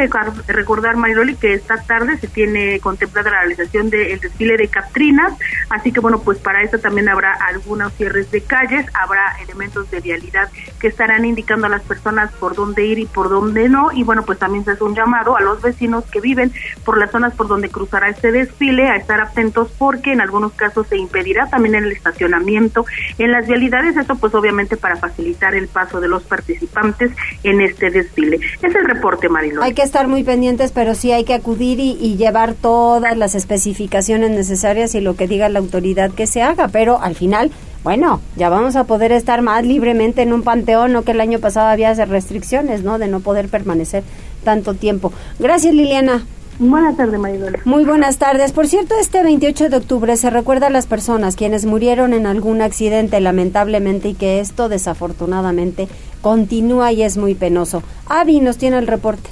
Speaker 6: recordar, Mayroli, que esta tarde se tiene contemplada la realización del desfile de Catrinas, así que bueno, pues para eso también habrá algunos cierres de calles, habrá elementos de vialidad que estarán indicando a las personas por dónde ir y por dónde no, y bueno, pues también se hace un llamado a los vecinos que viven por las zonas por donde cruzará este desfile a estar atentos porque en algunos casos se impedirá también el estacionamiento en las vialidades, esto pues obviamente para facilitar el paso de los participantes en este desfile es el reporte, Marilón.
Speaker 1: Hay que estar muy pendientes, pero sí hay que acudir y, llevar todas las especificaciones necesarias y lo que diga la autoridad que se haga, pero al final bueno, ya vamos a poder estar más libremente en un panteón, no que el año pasado había restricciones, ¿no? De no poder permanecer tanto tiempo. Gracias, Liliana.
Speaker 6: Buenas tardes, Maridol.
Speaker 1: Muy buenas tardes. Por cierto, este 28 de octubre se recuerda a las personas quienes murieron en algún accidente, lamentablemente, y que esto, desafortunadamente, continúa y es muy penoso. Avi nos tiene el reporte.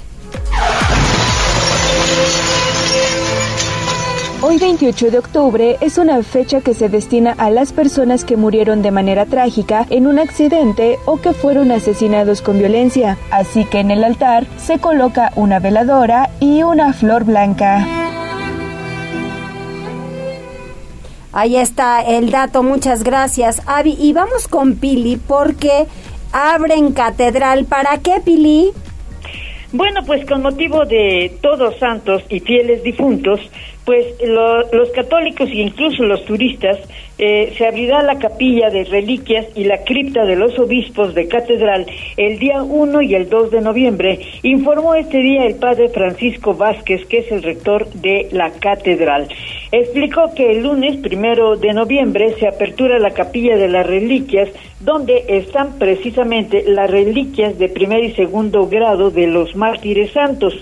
Speaker 14: Hoy 28 de octubre es una fecha que se destina a las personas que murieron de manera trágica en un accidente o que fueron asesinados con violencia, así que en el altar se coloca una veladora y una flor blanca.
Speaker 1: Ahí está el dato, muchas gracias Avi. Y vamos con Pili porque abren catedral. ¿Para qué, Pili?
Speaker 4: Bueno, pues con motivo de todos santos y fieles difuntos, pues los católicos e incluso los turistas eh, se abrirá la capilla de reliquias y la cripta de los obispos de catedral el día 1 y el 2 de noviembre, informó este día el padre Francisco Vázquez, que es el rector de la catedral. Explicó que el lunes primero de noviembre se apertura la capilla de las reliquias, donde están precisamente las reliquias de primer y segundo grado de los mártires santos.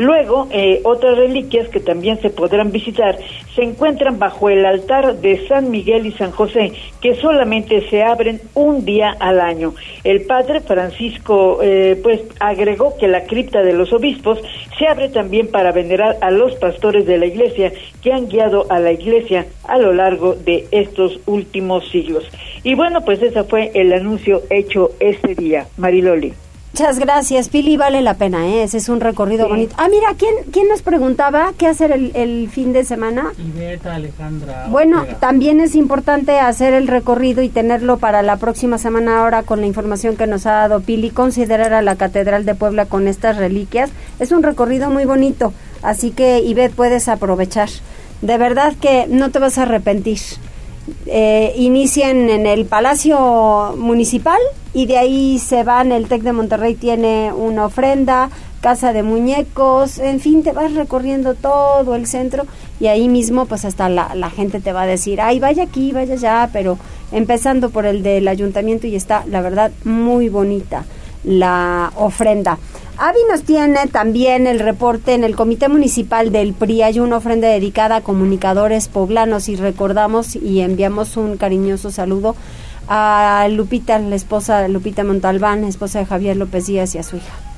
Speaker 4: Luego, eh, otras reliquias que también se podrán visitar se encuentran bajo el altar de San Miguel y San José, que solamente se abren un día al año. El padre Francisco, eh, pues, agregó que la cripta de los obispos se abre también para venerar a los pastores de la iglesia que han guiado a la iglesia a lo largo de estos últimos siglos. Y bueno, pues ese fue el anuncio hecho este día. Mariloli.
Speaker 1: Muchas gracias, Pili, vale la pena, ¿eh? ese es un recorrido bonito. Ah, mira, ¿quién, ¿quién nos preguntaba qué hacer el, fin de semana?
Speaker 2: Iveta Alejandra.
Speaker 1: Bueno, también es importante hacer el recorrido y tenerlo para la próxima semana ahora con la información que nos ha dado Pili, considerar a la Catedral de Puebla con estas reliquias. Es un recorrido muy bonito, así que Ivette puedes aprovechar. De verdad que no te vas a arrepentir eh, inician en el Palacio Municipal y de ahí se van, el TEC de Monterrey tiene una ofrenda, casa de muñecos, en fin, te vas recorriendo todo el centro y ahí mismo pues hasta la, la gente te va a decir, ay, vaya aquí, vaya allá, pero empezando por el del ayuntamiento y está, la verdad, muy bonita la ofrenda. Avi nos tiene también el reporte en el Comité Municipal del PRI. Hay una ofrenda dedicada a comunicadores poblanos y recordamos y enviamos un cariñoso saludo a Lupita, la esposa de Lupita Montalbán, esposa de Javier López Díaz y a su hija.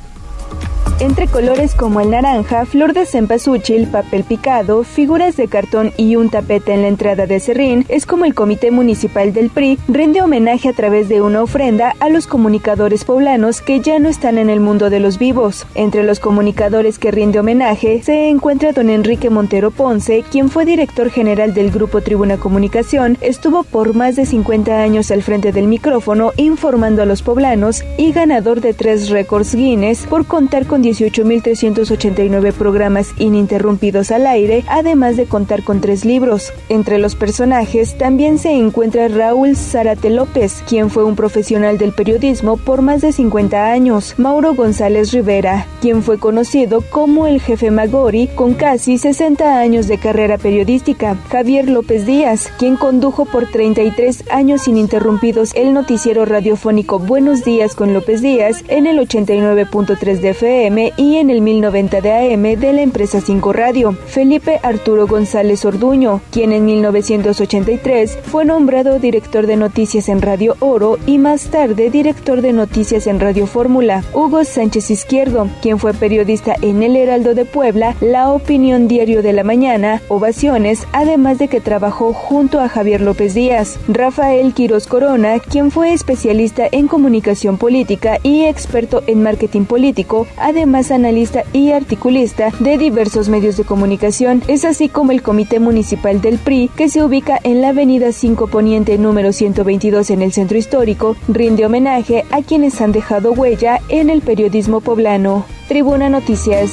Speaker 14: Entre colores como el naranja, flor de cempasúchil, papel picado, figuras de cartón y un tapete en la entrada de Serrín, es como el Comité Municipal del PRI rinde homenaje a través de una ofrenda a los comunicadores poblanos que ya no están en el mundo de los vivos. Entre los comunicadores que rinde homenaje se encuentra don Enrique Montero Ponce, quien fue director general del Grupo Tribuna Comunicación, estuvo por más de 50 años al frente del micrófono informando a los poblanos y ganador de tres récords Guinness por contar con 18.389 programas ininterrumpidos al aire, además de contar con tres libros. Entre los personajes también se encuentra Raúl Zárate López, quien fue un profesional del periodismo por más de 50 años, Mauro González Rivera, quien fue conocido como el jefe Magori con casi 60 años de carrera periodística, Javier López Díaz, quien condujo por 33 años ininterrumpidos el noticiero radiofónico Buenos Días con López Díaz en el 89.3 de FM y en el 1090 de AM de la empresa 5 Radio. Felipe Arturo González Orduño, quien en 1983 fue nombrado director de noticias en Radio Oro y más tarde director de noticias en Radio Fórmula. Hugo Sánchez Izquierdo, quien fue periodista en El Heraldo de Puebla, La Opinión Diario de la Mañana, Ovaciones, además de que trabajó junto a Javier López Díaz. Rafael Quiroz Corona, quien fue especialista en comunicación política y experto en marketing político, además analista y articulista de diversos medios de comunicación. Es así como el Comité Municipal del PRI, que se ubica en la Avenida 5 Poniente número 122 en el centro histórico, rinde homenaje a quienes han dejado huella en el periodismo poblano. Tribuna Noticias.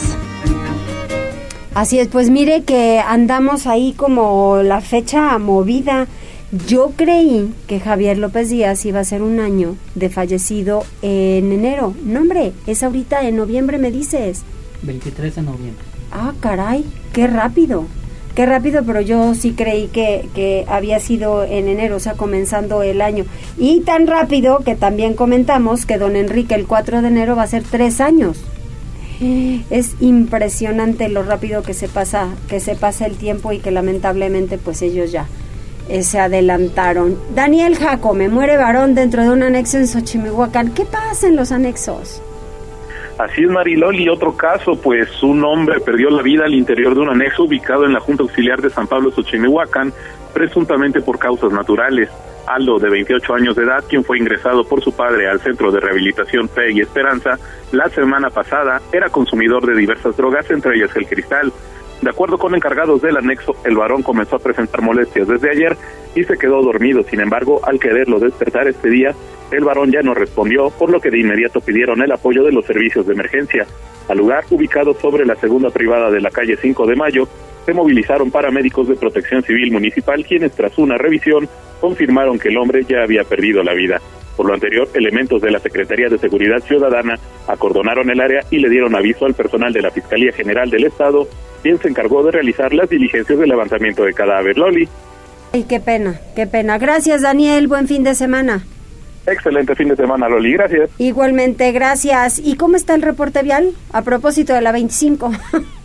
Speaker 1: Así es, pues mire que andamos ahí como la fecha movida. Yo creí que Javier López Díaz iba a ser un año de fallecido en enero. No, hombre, es ahorita en noviembre, me dices.
Speaker 2: 23 de noviembre.
Speaker 1: Ah, caray, qué rápido. Qué rápido, pero yo sí creí que, que había sido en enero, o sea, comenzando el año. Y tan rápido que también comentamos que don Enrique el 4 de enero va a ser tres años. Es impresionante lo rápido que se pasa, que se pasa el tiempo y que lamentablemente pues ellos ya eh, se adelantaron. Daniel Jacome, muere varón dentro de un anexo en Xochimehuacán. ¿Qué pasa en los anexos?
Speaker 15: Así es, Mariloli. Otro caso, pues un hombre perdió la vida al interior de un anexo ubicado en la Junta Auxiliar de San Pablo Xochimehuacán, presuntamente por causas naturales. Aldo, de 28 años de edad, quien fue ingresado por su padre al Centro de Rehabilitación Fe y Esperanza la semana pasada, era consumidor de diversas drogas, entre ellas el cristal. De acuerdo con encargados del anexo, el varón comenzó a presentar molestias desde ayer y se quedó dormido. Sin embargo, al quererlo despertar este día, el varón ya no respondió, por lo que de inmediato pidieron el apoyo de los servicios de emergencia. Al lugar, ubicado sobre la segunda privada de la calle 5 de Mayo, se movilizaron paramédicos de protección civil municipal, quienes tras una revisión confirmaron que el hombre ya había perdido la vida. Por lo anterior, elementos de la Secretaría de Seguridad Ciudadana acordonaron el área y le dieron aviso al personal de la Fiscalía General del Estado, quien se encargó de realizar las diligencias de levantamiento de cadáver. Loli.
Speaker 1: Ay, qué pena, qué pena. Gracias, Daniel. Buen fin de semana.
Speaker 15: Excelente fin de semana, Loli. Gracias.
Speaker 1: Igualmente, gracias. ¿Y cómo está el reporte vial? A propósito de la 25. *laughs*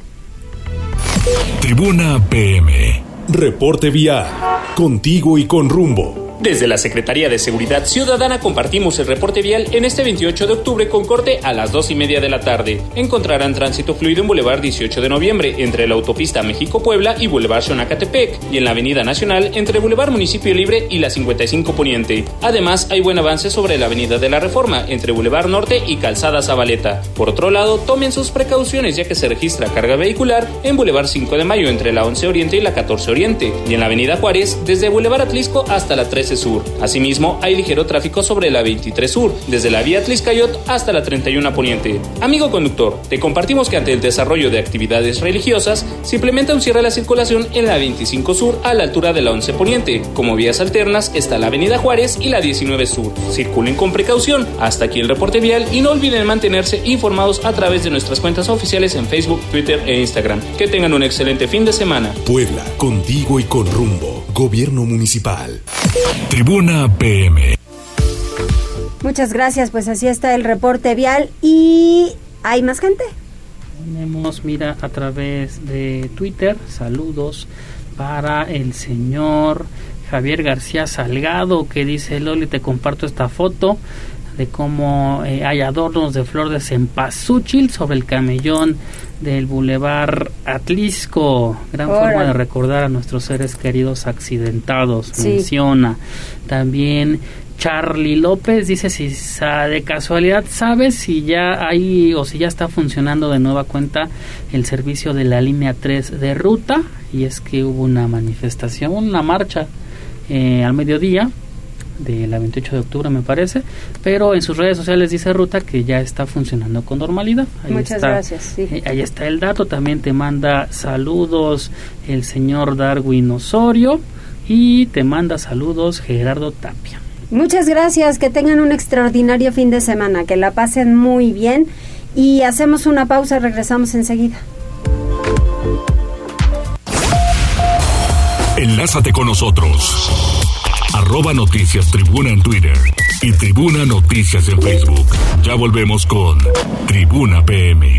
Speaker 10: Tribuna PM. Reporte vial. Contigo y con rumbo.
Speaker 16: Desde la Secretaría de Seguridad Ciudadana compartimos el reporte vial en este 28 de octubre con corte a las 2 y media de la tarde. Encontrarán tránsito fluido en Boulevard 18 de noviembre entre la autopista México-Puebla y Boulevard Xonacatepec y en la Avenida Nacional entre Boulevard Municipio Libre y la 55 Poniente. Además, hay buen avance sobre la Avenida de la Reforma entre Boulevard Norte y Calzada Zabaleta. Por otro lado, tomen sus precauciones ya que se registra carga vehicular en Boulevard 5 de Mayo entre la 11 Oriente y la 14 Oriente y en la Avenida Juárez desde Boulevard Atlisco hasta la 13 Sur. Asimismo, hay ligero tráfico sobre la 23 Sur, desde la vía Tliscayot hasta la 31 Poniente. Amigo conductor, te compartimos que ante el desarrollo de actividades religiosas, se implementa un cierre de la circulación en la 25 Sur a la altura de la 11 Poniente. Como vías alternas está la Avenida Juárez y la 19 Sur. Circulen con precaución. Hasta aquí el reporte vial y no olviden mantenerse informados a través de nuestras cuentas oficiales en Facebook, Twitter e Instagram. Que tengan un excelente fin de semana.
Speaker 10: Puebla, contigo y con rumbo. Gobierno Municipal. Tribuna PM.
Speaker 1: Muchas gracias, pues así está el reporte vial y ¿hay más gente?
Speaker 2: Tenemos, mira, a través de Twitter, saludos para el señor Javier García Salgado que dice, Loli, te comparto esta foto. De cómo eh, hay adornos de flor de cempasúchil sobre el camellón del Boulevard Atlisco. Gran forma de recordar a nuestros seres queridos accidentados, menciona. También Charlie López dice si de casualidad sabes si ya hay o si ya está funcionando de nueva cuenta el servicio de la línea 3 de ruta y es que hubo una manifestación, una marcha eh, al mediodía de la 28 de octubre me parece, pero en sus redes sociales dice Ruta que ya está funcionando con normalidad.
Speaker 1: Muchas gracias.
Speaker 2: Eh, ahí está el dato, también te manda saludos el señor Darwin Osorio y te manda saludos Gerardo Tapia.
Speaker 1: Muchas gracias, que tengan un extraordinario fin de semana, que la pasen muy bien y hacemos una pausa, regresamos enseguida.
Speaker 3: Enlázate con nosotros. Arroba Noticias Tribuna en Twitter y Tribuna Noticias en Facebook. Ya volvemos con Tribuna PM.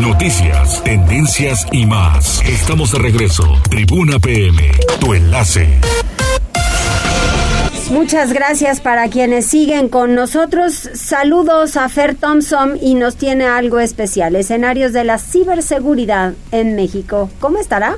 Speaker 3: Noticias, tendencias y más. Estamos de regreso. Tribuna PM, tu enlace.
Speaker 1: Muchas gracias para quienes siguen con nosotros. Saludos a Fer Thompson y nos tiene algo especial. Escenarios de la ciberseguridad en México. ¿Cómo estará?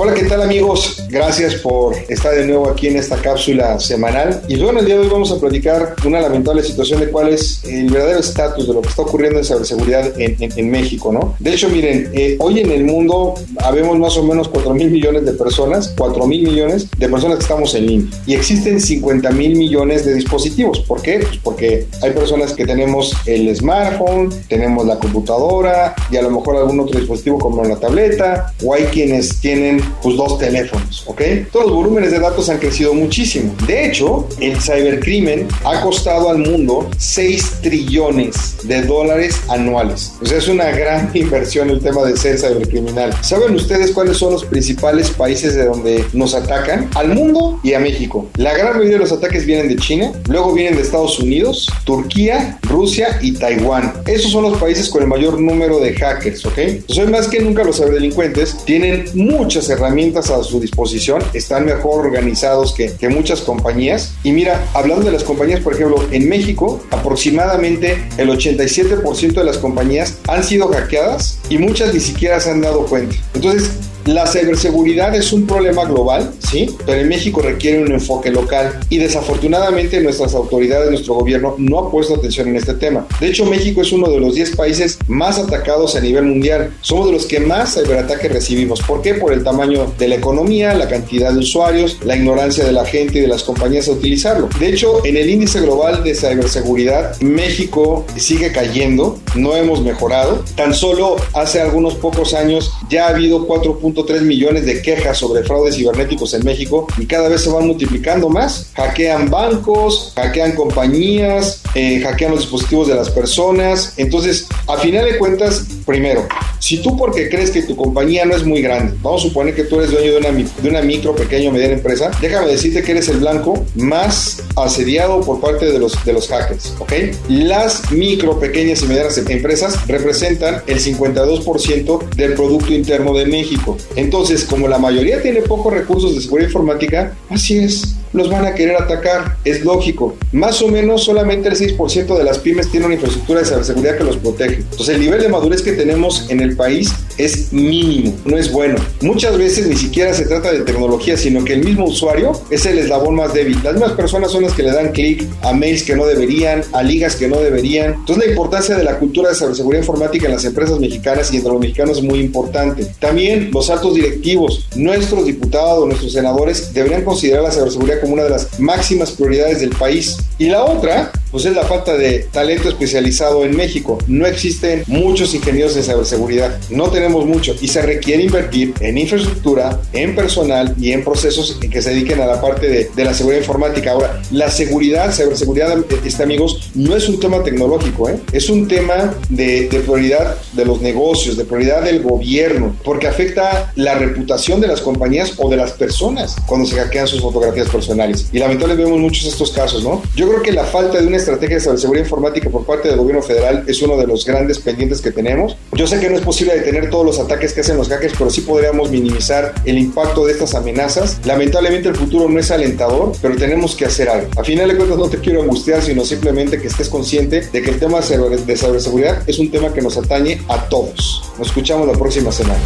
Speaker 17: Hola, ¿qué tal amigos? Gracias por estar de nuevo aquí en esta cápsula semanal. Y bueno, el día de hoy vamos a platicar una lamentable situación de cuál es el verdadero estatus de lo que está ocurriendo en ciberseguridad en, en, México, ¿no? De hecho, miren, eh, hoy en el mundo habemos más o menos 4 mil millones de personas, 4 mil millones de personas que estamos en línea. Y existen 50 mil millones de dispositivos. ¿Por qué? Pues porque hay personas que tenemos el smartphone, tenemos la computadora y a lo mejor algún otro dispositivo como la tableta, o hay quienes tienen pues dos teléfonos, ¿ok? Todos los volúmenes de datos han crecido muchísimo. De hecho, el cibercrimen ha costado al mundo 6 trillones de dólares anuales. O sea, es una gran *laughs* inversión el tema de ser cibercriminal. ¿Saben ustedes cuáles son los principales países de donde nos atacan? Al mundo y a México. La gran mayoría de los ataques vienen de China, luego vienen de Estados Unidos, Turquía, Rusia y Taiwán. Esos son los países con el mayor número de hackers, ¿ok? Entonces, más que nunca los ciberdelincuentes tienen muchas herramientas herramientas a su disposición, están mejor organizados que, muchas compañías. Y mira, hablando de las compañías, por ejemplo, en México aproximadamente el 87% de las compañías han sido hackeadas y muchas ni siquiera se han dado cuenta. Entonces, la ciberseguridad es un problema global, sí, pero en México requiere un enfoque local y desafortunadamente nuestras autoridades, nuestro gobierno no ha puesto atención en este tema. De hecho, México es uno de los 10 países más atacados a nivel mundial. Somos de los que más ciberataques recibimos. ¿Por qué? Por el tamaño de la economía, la cantidad de usuarios, la ignorancia de la gente y de las compañías a utilizarlo. De hecho, en el índice global de ciberseguridad, México sigue cayendo, no hemos mejorado. Tan solo hace algunos pocos años ya ha habido 4 3 millones de quejas sobre fraudes cibernéticos en México y cada vez se van multiplicando más. Hackean bancos, hackean compañías, eh, hackean los dispositivos de las personas. Entonces, a final de cuentas, primero, si tú porque crees que tu compañía no es muy grande, vamos a suponer que tú eres dueño de una, de una micro, pequeña o mediana empresa, déjame decirte que eres el blanco más asediado por parte de los, de los hackers, ¿ok? Las micro, pequeñas y medianas empresas representan el 52% del Producto Interno de México. Entonces, como la mayoría tiene pocos recursos de seguridad informática, así es, los van a querer atacar, es lógico. Más o menos solamente el 6% de las pymes tiene una infraestructura de seguridad que los protege. Entonces, el nivel de madurez que tenemos en el país es mínimo, no es bueno. Muchas veces ni siquiera se trata de tecnología, sino que el mismo usuario es el eslabón más débil. Las mismas personas son las que le dan clic a mails que no deberían, a ligas que no deberían. Entonces, la importancia de la cultura de seguridad informática en las empresas mexicanas y entre los mexicanos es muy importante. También los altos directivos, nuestros diputados, nuestros senadores deberían considerar la ciberseguridad como una de las máximas prioridades del país. Y la otra, pues es la falta de talento especializado en México. No existen muchos ingenieros en ciberseguridad, no tenemos mucho y se requiere invertir en infraestructura, en personal y en procesos que se dediquen a la parte de, de la seguridad informática. Ahora, la seguridad, ciberseguridad, este, amigos, no es un tema tecnológico, ¿eh? es un tema de, de prioridad de los negocios, de prioridad del gobierno, porque afecta la reputación de las compañías o de las personas cuando se hackean sus fotografías personales Y lamentablemente vemos muchos estos casos, ¿no? Yo creo que la falta de una estrategia de seguridad informática por parte del gobierno federal es uno de los grandes pendientes que tenemos. Yo sé que no es posible detener todos los ataques que hacen los hackers, pero sí podríamos minimizar el impacto de estas amenazas. Lamentablemente el futuro no es alentador, pero tenemos que hacer algo. A final de cuentas no te quiero angustiar, sino simplemente que estés consciente de que el tema de ciberseguridad es un tema que nos atañe a todos. Nos escuchamos la próxima semana.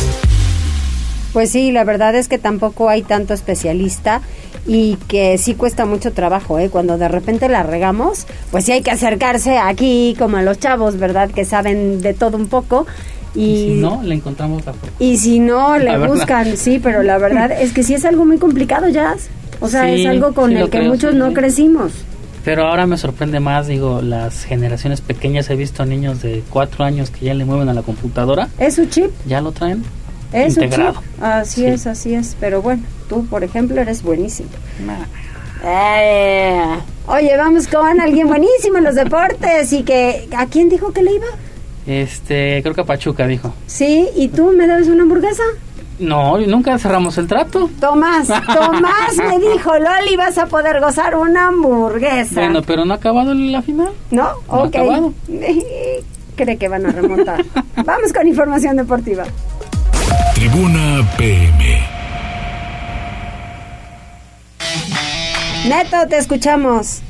Speaker 1: Pues sí, la verdad es que tampoco hay tanto especialista y que sí cuesta mucho trabajo, ¿eh? Cuando de repente la regamos, pues sí hay que acercarse aquí como a los chavos, ¿verdad? Que saben de todo un poco. Y,
Speaker 2: si no, le encontramos la
Speaker 1: Y si no, le buscan, sí, pero la verdad es que sí es algo muy complicado, ya. O sea, es algo con el que muchos no crecimos.
Speaker 2: Pero ahora me sorprende más, digo, las generaciones pequeñas. He visto niños de cuatro años que ya le mueven a la computadora.
Speaker 1: ¿Es su chip?
Speaker 2: Ya lo traen.
Speaker 1: Es integrado. Así es, así es. Pero bueno, tú, por ejemplo, eres buenísimo. Eh, oye, vamos con alguien buenísimo en los deportes y que... ¿A quién dijo que le iba?
Speaker 2: Este, creo que a Pachuca dijo.
Speaker 1: Sí, ¿y tú me das una hamburguesa?
Speaker 2: No, nunca cerramos el trato.
Speaker 1: Tomás, *laughs* Tomás me dijo, Loli, vas a poder gozar una hamburguesa.
Speaker 2: Bueno, pero no ha acabado la final.
Speaker 1: No, ok. *laughs* Cree que van a remontar. Vamos con información deportiva.
Speaker 3: Tribuna PM.
Speaker 1: Neto, te escuchamos.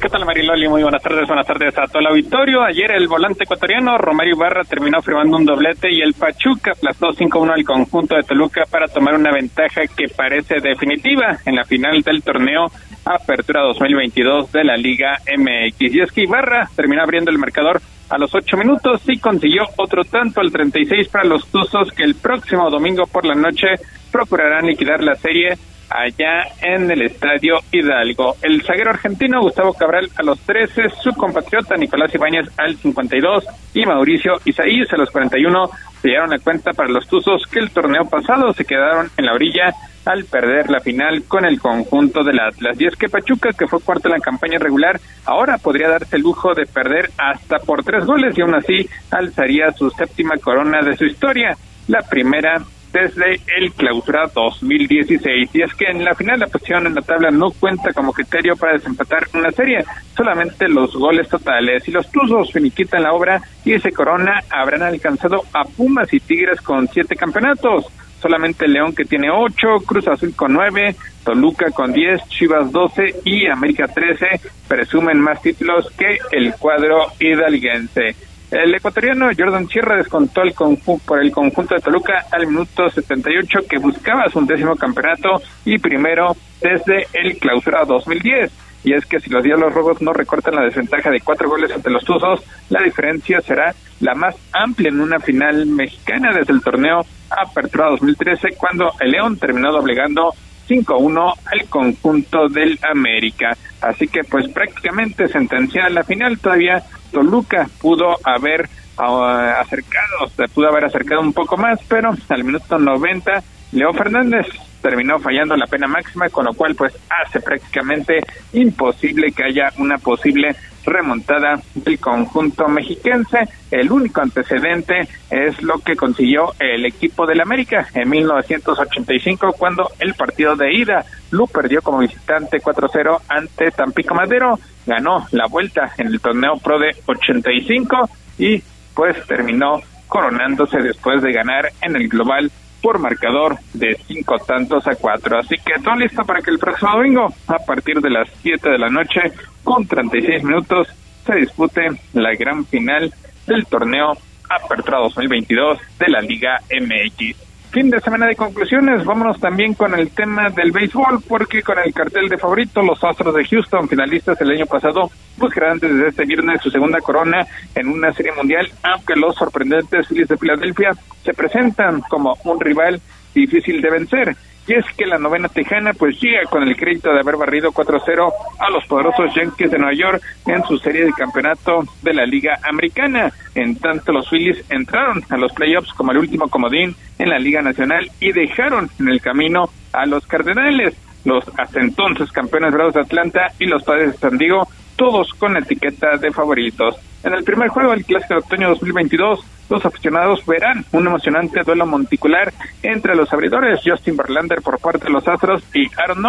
Speaker 18: ¿Qué tal Mariloli? Muy buenas tardes, buenas tardes a todo el auditorio. Ayer el volante ecuatoriano Romario Ibarra terminó firmando un doblete y el Pachuca aplastó 5-1 al conjunto de Toluca para tomar una ventaja que parece definitiva en la final del torneo Apertura 2022 de la Liga MX. Y es que Ibarra terminó abriendo el marcador a los 8 minutos y consiguió otro tanto al 36 para los Tuzos que el próximo domingo por la noche procurarán liquidar la serie allá en el Estadio Hidalgo. El zaguero argentino Gustavo Cabral a los 13, su compatriota Nicolás Ibáñez al 52 y Mauricio Isaías a los 41 se dieron la cuenta para los Tuzos que el torneo pasado se quedaron en la orilla al perder la final con el conjunto del Atlas. Y es que Pachuca, que fue cuarto en la campaña regular, ahora podría darse el lujo de perder hasta por tres goles y aún así alzaría su séptima corona de su historia, la primera desde el clausura 2016. Y es que en la final la posición en la tabla no cuenta como criterio para desempatar una serie, solamente los goles totales. Y los Tuzos finiquitan la obra y ese corona habrán alcanzado a Pumas y Tigres con siete campeonatos. Solamente León que tiene ocho, Cruz Azul con nueve, Toluca con diez, Chivas doce y América trece presumen más títulos que el cuadro hidalguense. El ecuatoriano Jordan Sierra descontó el por el conjunto de Toluca al minuto 78 que buscaba su décimo campeonato y primero desde el clausura 2010. Y es que si los Diablos Rojos no recortan la desventaja de cuatro goles ante los Tuzos, la diferencia será la más amplia en una final mexicana desde el torneo Apertura 2013, cuando el León terminó doblegando 5-1 al conjunto del América. Así que pues prácticamente sentenciada la final, todavía Toluca pudo haber uh, acercado, se pudo haber acercado un poco más, pero al minuto 90 Leo Fernández terminó fallando la pena máxima, con lo cual pues hace prácticamente imposible que haya una posible remontada del conjunto mexiquense. El único antecedente es lo que consiguió el equipo del América en 1985 cuando el partido de ida lo perdió como visitante 4-0 ante Tampico Madero, ganó la vuelta en el torneo Pro de 85 y pues terminó coronándose después de ganar en el global por marcador de cinco tantos a cuatro. Así que todo listo para que el próximo domingo, a partir de las 7 de la noche, con 36 minutos, se dispute la gran final del torneo Apertura 2022 de la Liga MX fin de semana de conclusiones, vámonos también con el tema del béisbol, porque con el cartel de favorito, los Astros de Houston, finalistas el año pasado, buscarán desde este viernes su segunda corona en una serie mundial, aunque los sorprendentes Phillies de Filadelfia se presentan como un rival difícil de vencer y es que la novena tejana pues llega con el crédito de haber barrido 4-0 a los poderosos Yankees de Nueva York en su serie de campeonato de la Liga Americana. En tanto los Phillies entraron a los playoffs como el último comodín en la Liga Nacional y dejaron en el camino a los Cardenales, los hasta entonces campeones bravos de Atlanta y los Padres de San Diego, todos con etiqueta de favoritos. En el primer juego del Clásico de Otoño 2022, los aficionados verán un emocionante duelo monticular entre los abridores Justin Verlander por parte de los Astros y Aaron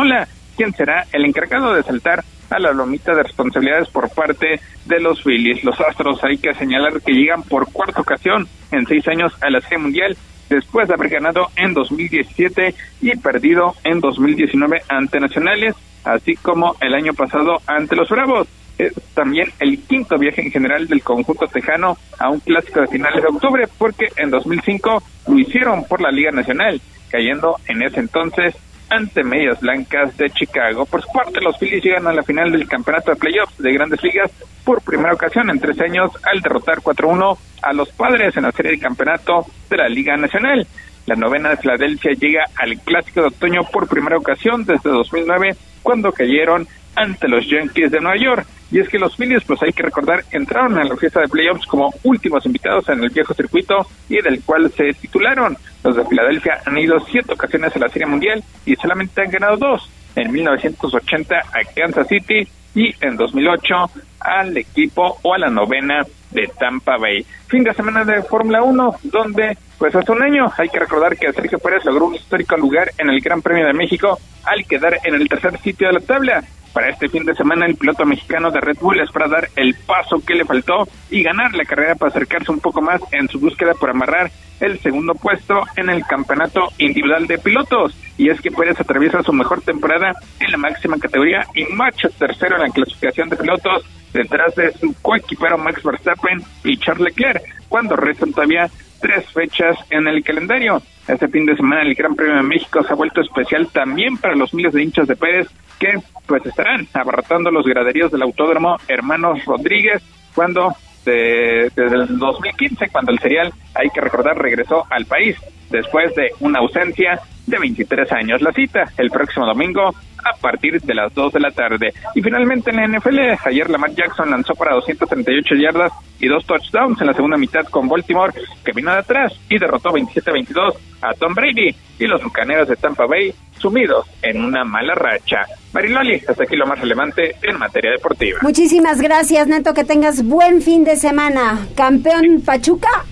Speaker 18: quién será el encargado de saltar a la lomita de responsabilidades por parte de los Phillies. Los Astros hay que señalar que llegan por cuarta ocasión en seis años a la Serie Mundial después de haber ganado en 2017 y perdido en 2019 ante Nacionales, así como el año pasado ante los Bravos. Es también el quinto viaje en general del conjunto tejano a un clásico de finales de octubre, porque en 2005 lo hicieron por la Liga Nacional, cayendo en ese entonces ante Medias Blancas de Chicago. Por su parte, los Phillies llegan a la final del campeonato de playoffs de grandes ligas por primera ocasión en tres años al derrotar 4-1 a los padres en la serie de campeonato de la Liga Nacional. La novena de Filadelfia llega al clásico de otoño por primera ocasión desde 2009, cuando cayeron ante los Yankees de Nueva York. Y es que los Phillies, pues hay que recordar, entraron a la fiesta de playoffs como últimos invitados en el viejo circuito y del cual se titularon. Los de Filadelfia han ido siete ocasiones a la Serie Mundial y solamente han ganado dos. En 1980 a Kansas City y en 2008 al equipo o a la novena de Tampa Bay. Fin de semana de Fórmula 1, donde pues hace un año hay que recordar que Sergio Pérez logró un histórico lugar en el Gran Premio de México al quedar en el tercer sitio de la tabla. Para este fin de semana, el piloto mexicano de Red Bull espera dar el paso que le faltó y ganar la carrera para acercarse un poco más en su búsqueda por amarrar el segundo puesto en el campeonato individual de pilotos. Y es que Pérez atraviesa su mejor temporada en la máxima categoría y marcha tercero en la clasificación de pilotos detrás de su coequipero Max Verstappen y Charles Leclerc, cuando restan todavía tres fechas en el calendario. Este fin de semana el Gran Premio de México se ha vuelto especial también para los miles de hinchas de Pérez que pues estarán abarrotando los graderíos del Autódromo Hermanos Rodríguez cuando desde el 2015 cuando el serial hay que recordar regresó al país después de una ausencia de 23 años. La cita el próximo domingo a partir de las 2 de la tarde. Y finalmente en la NFL, ayer Lamar Jackson lanzó para 238 yardas y dos touchdowns en la segunda mitad con Baltimore, que vino de atrás y derrotó 27-22 a Tom Brady y los bucaneros de Tampa Bay sumidos en una mala racha. Mariloli, hasta aquí lo más relevante en materia deportiva.
Speaker 1: Muchísimas gracias, Neto, que tengas buen fin de semana. Campeón Pachuca.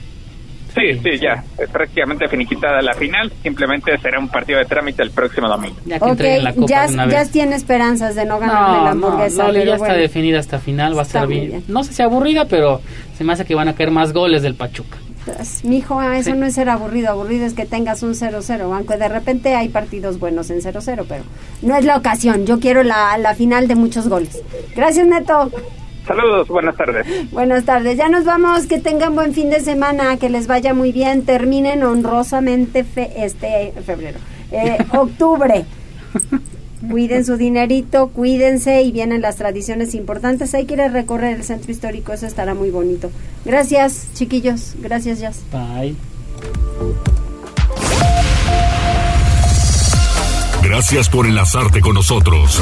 Speaker 18: Sí, sí, ya. Es prácticamente finiquitada la final. Simplemente será un partido de trámite el próximo domingo.
Speaker 1: Ya que la copa ya, tiene esperanzas de no ganar la hamburguesa.
Speaker 2: No, ya está definida hasta final. Va a estar bien. No sé si aburrida, pero se me hace que van a caer más goles del Pachuca.
Speaker 1: Pues, mijo, eso no es ser aburrido. Aburrido es que tengas un 0-0. Aunque de repente hay partidos buenos en 0-0, pero no es la ocasión. Yo quiero la, la final de muchos goles. Gracias, Neto.
Speaker 18: Saludos, buenas tardes.
Speaker 1: Buenas tardes, ya nos vamos, que tengan buen fin de semana, que les vaya muy bien, terminen honrosamente este febrero, eh, *laughs* octubre. Cuiden su dinerito, cuídense y vienen las tradiciones importantes. Hay que ir a recorrer el centro histórico, eso estará muy bonito. Gracias, chiquillos. Gracias, Jazz.
Speaker 2: Bye.
Speaker 3: Gracias por enlazarte con nosotros.